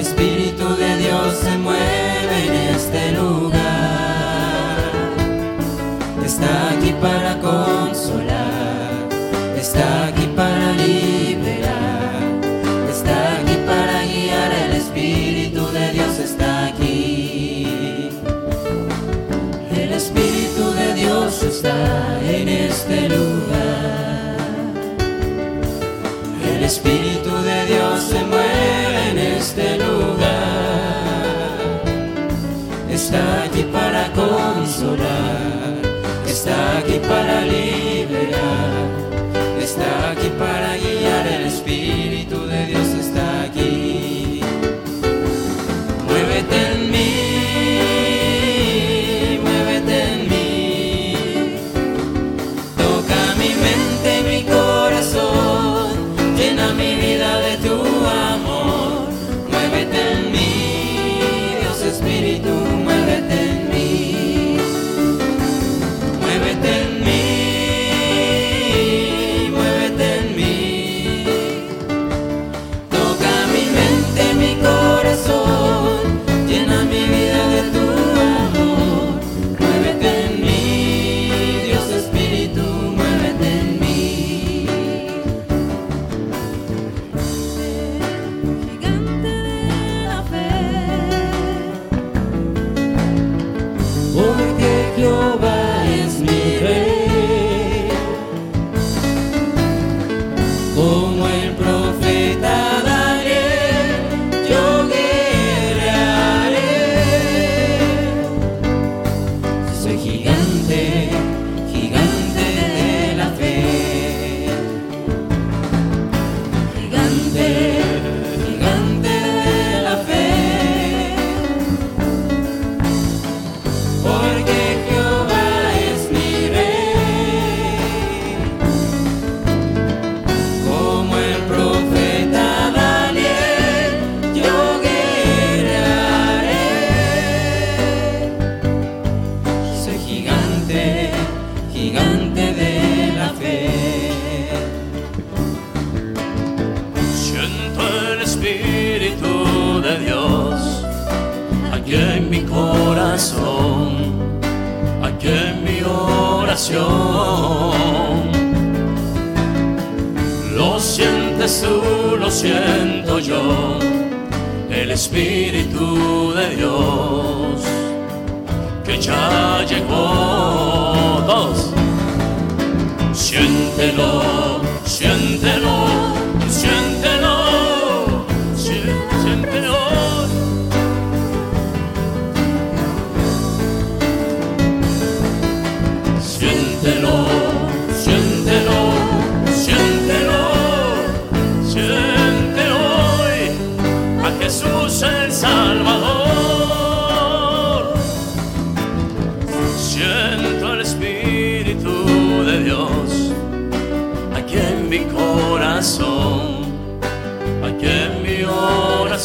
always be para liberar.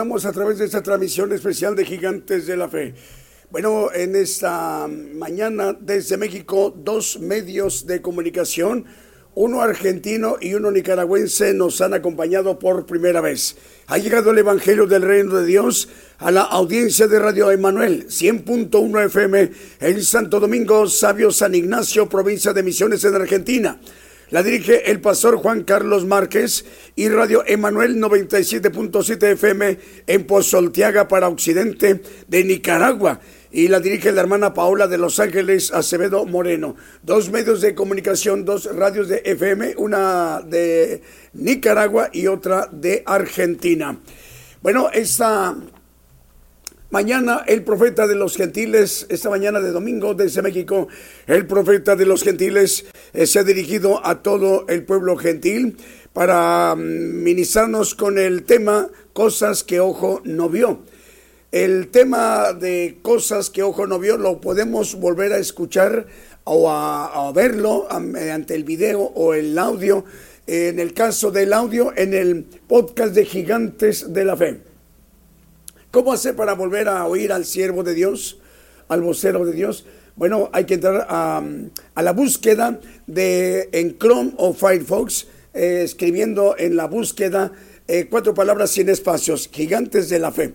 A través de esta transmisión especial de Gigantes de la Fe. Bueno, en esta mañana desde México, dos medios de comunicación, uno argentino y uno nicaragüense, nos han acompañado por primera vez. Ha llegado el Evangelio del Reino de Dios a la audiencia de Radio Emanuel, 100.1 FM, en Santo Domingo, Sabio San Ignacio, provincia de Misiones en Argentina. La dirige el pastor Juan Carlos Márquez y Radio Emanuel 97.7 FM en Pozolteaga para Occidente de Nicaragua. Y la dirige la hermana Paola de Los Ángeles Acevedo Moreno. Dos medios de comunicación, dos radios de FM, una de Nicaragua y otra de Argentina. Bueno, esta Mañana el profeta de los gentiles, esta mañana de domingo desde México, el profeta de los gentiles eh, se ha dirigido a todo el pueblo gentil para mm, ministrarnos con el tema cosas que ojo no vio. El tema de cosas que ojo no vio lo podemos volver a escuchar o a, a verlo a- mediante el video o el audio. En el caso del audio, en el podcast de Gigantes de la Fe. ¿Cómo hacer para volver a oír al siervo de Dios, al vocero de Dios? Bueno, hay que entrar a, la búsqueda de en Chrome o Firefox, eh, escribiendo en la búsqueda eh, cuatro palabras sin espacios, gigantes de la fe,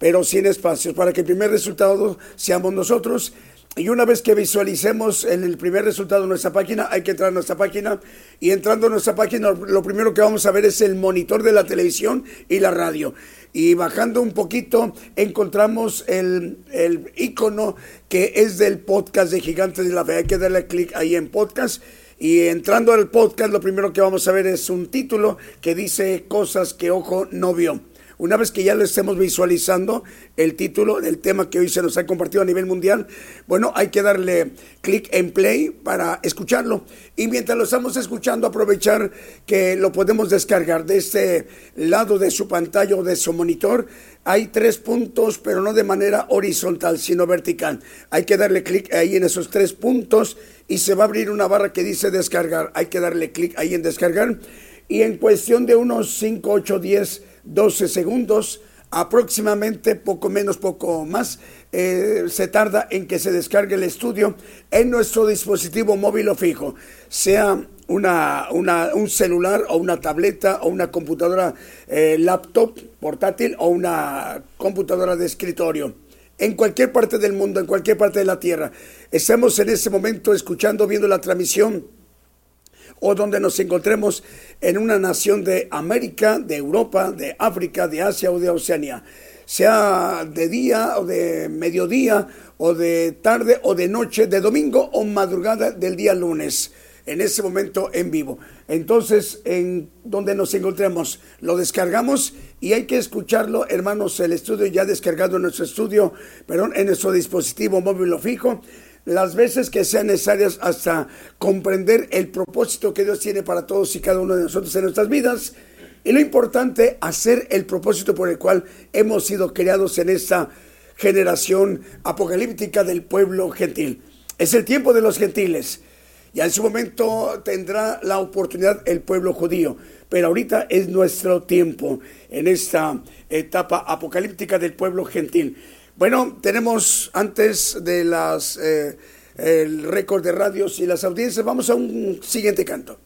pero sin espacios, para que el primer resultado seamos nosotros. Y una vez que visualicemos en el primer resultado nuestra página, hay que entrar a nuestra página. Y entrando a nuestra página, lo primero que vamos a ver es el monitor de la televisión y la radio. Y bajando un poquito, encontramos el, el icono que es del podcast de Gigantes de la Fe. Hay que darle clic ahí en podcast. Y entrando al podcast, lo primero que vamos a ver es un título que dice cosas que ojo no vio. Una vez que ya lo estemos visualizando, el título del tema que hoy se nos ha compartido a nivel mundial, bueno, hay que darle clic en play para escucharlo. Y mientras lo estamos escuchando, aprovechar que lo podemos descargar de este lado de su pantalla o de su monitor. Hay tres puntos, pero no de manera horizontal, sino vertical. Hay que darle clic ahí en esos tres puntos y se va a abrir una barra que dice descargar. Hay que darle clic ahí en descargar. Y en cuestión de unos 5, 8, 10, 12 segundos, aproximadamente, poco menos, poco más, eh, se tarda en que se descargue el estudio en nuestro dispositivo móvil o fijo, sea una, un celular o una tableta o una computadora eh, laptop portátil o una computadora de escritorio en cualquier parte del mundo, en cualquier parte de la tierra. Estamos en ese momento escuchando, viendo la transmisión o donde nos encontremos en una nación de América, de Europa, de África, de Asia o de Oceanía, sea de día o de mediodía o de tarde o de noche, de domingo o madrugada del día lunes, en ese momento en vivo. Entonces, en donde nos encontremos, lo descargamos y hay que escucharlo, hermanos, el estudio ya descargado en nuestro estudio, perdón, en nuestro dispositivo móvil o fijo las veces que sean necesarias hasta comprender el propósito que Dios tiene para todos y cada uno de nosotros en nuestras vidas. Y lo importante, hacer el propósito por el cual hemos sido creados en esta generación apocalíptica del pueblo gentil. Es el tiempo de los gentiles. Ya en su momento tendrá la oportunidad el pueblo judío, pero ahorita es nuestro tiempo en esta etapa apocalíptica del pueblo gentil. Bueno, tenemos antes de las eh, el récord de radios y las audiencias, vamos a un siguiente canto.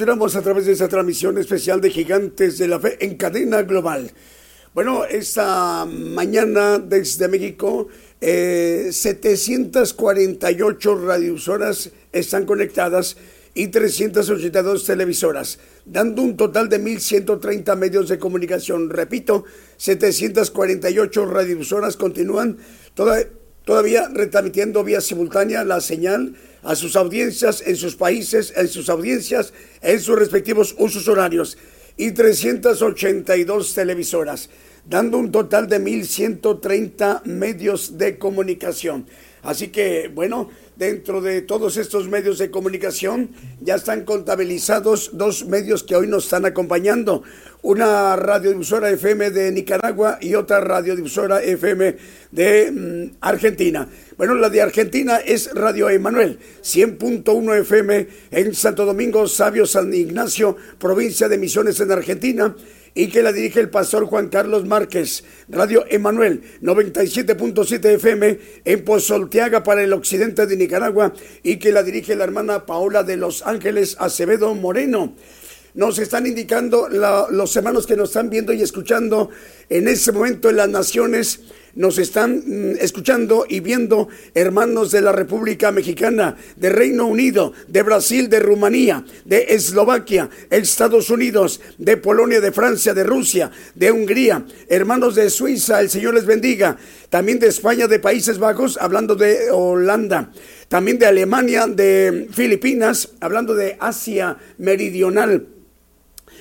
Continuamos a través de esta transmisión especial de Gigantes de la Fe en cadena global. Bueno, esta mañana desde México, eh, 748 radiosoras están conectadas y 382 televisoras, dando un total de 1.130 medios de comunicación. Repito, 748 radiosoras continúan toda- todavía retransmitiendo vía simultánea la señal a sus audiencias en sus países, en sus audiencias, en sus respectivos usos horarios y 382 televisoras, dando un total de 1.130 medios de comunicación. Así que, bueno, dentro de todos estos medios de comunicación ya están contabilizados dos medios que hoy nos están acompañando. Una radiodifusora FM de Nicaragua y otra radiodifusora FM de mm, Argentina. Bueno, la de Argentina es Radio Emanuel, 100.1 FM en Santo Domingo, Sabio San Ignacio, provincia de Misiones en Argentina y que la dirige el pastor Juan Carlos Márquez. Radio Emanuel, 97.7 FM en Pozolteaga para el occidente de Nicaragua y que la dirige la hermana Paola de Los Ángeles Acevedo Moreno. Nos están indicando la- los hermanos que nos están viendo y escuchando en ese momento en las naciones. Nos están mm, escuchando y viendo hermanos de la República Mexicana, de Reino Unido, de Brasil, de Rumanía, de Eslovaquia, Estados Unidos, de Polonia, de Francia, de Rusia, de Hungría, hermanos de Suiza, el Señor les bendiga. También de España, de Países Bajos, hablando de Holanda. También de Alemania, de Filipinas, hablando de Asia Meridional.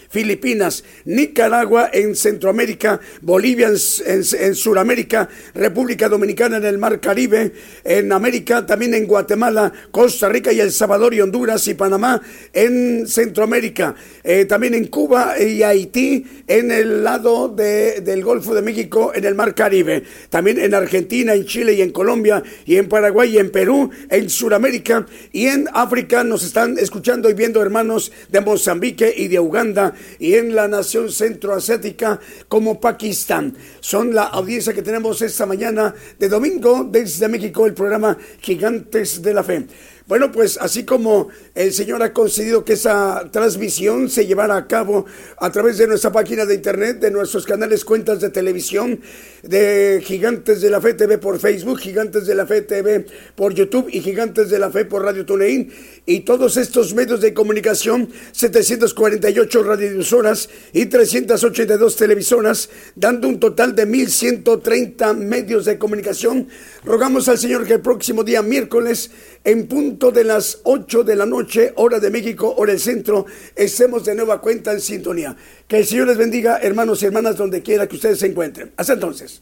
Filipinas, Nicaragua en Centroamérica, Bolivia en, en, en Sudamérica, República Dominicana en el Mar Caribe, en América, también en Guatemala, Costa Rica y El Salvador y Honduras y Panamá en Centroamérica, eh, también en Cuba y Haití en el lado de- del Golfo de México en el Mar Caribe, también en Argentina, en Chile y en Colombia y en Paraguay y en Perú, en Sudamérica y en África. Nos están escuchando y viendo hermanos de Mozambique y de Uganda y en la nación centroasiática como Pakistán. Son la audiencia que tenemos esta mañana de domingo desde México, el programa Gigantes de la Fe. Bueno, pues así como el Señor ha concedido que esa transmisión se llevara a cabo a través de nuestra página de internet, de nuestros canales, cuentas de televisión, de Gigantes de la Fe TV por Facebook, Gigantes de la Fe TV por YouTube y Gigantes de la Fe por Radio TuneIn y todos estos medios de comunicación, 748 radiodifusoras y 382 televisoras, dando un total de 1130 medios de comunicación. Rogamos al Señor que el próximo día miércoles en punto de las 8 de la noche, hora de México, hora del centro, estemos de nueva cuenta en sintonía. Que el Señor les bendiga, hermanos y hermanas, donde quiera que ustedes se encuentren. Hasta entonces.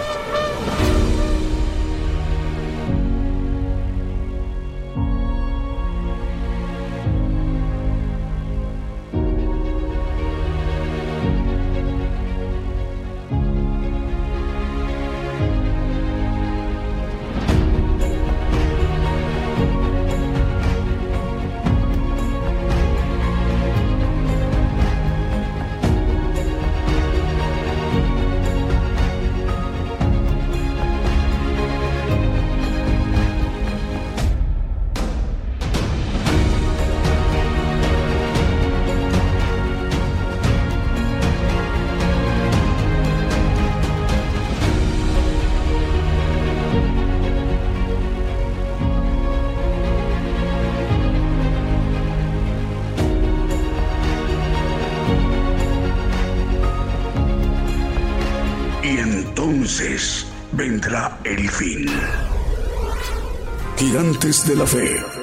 De la Fe.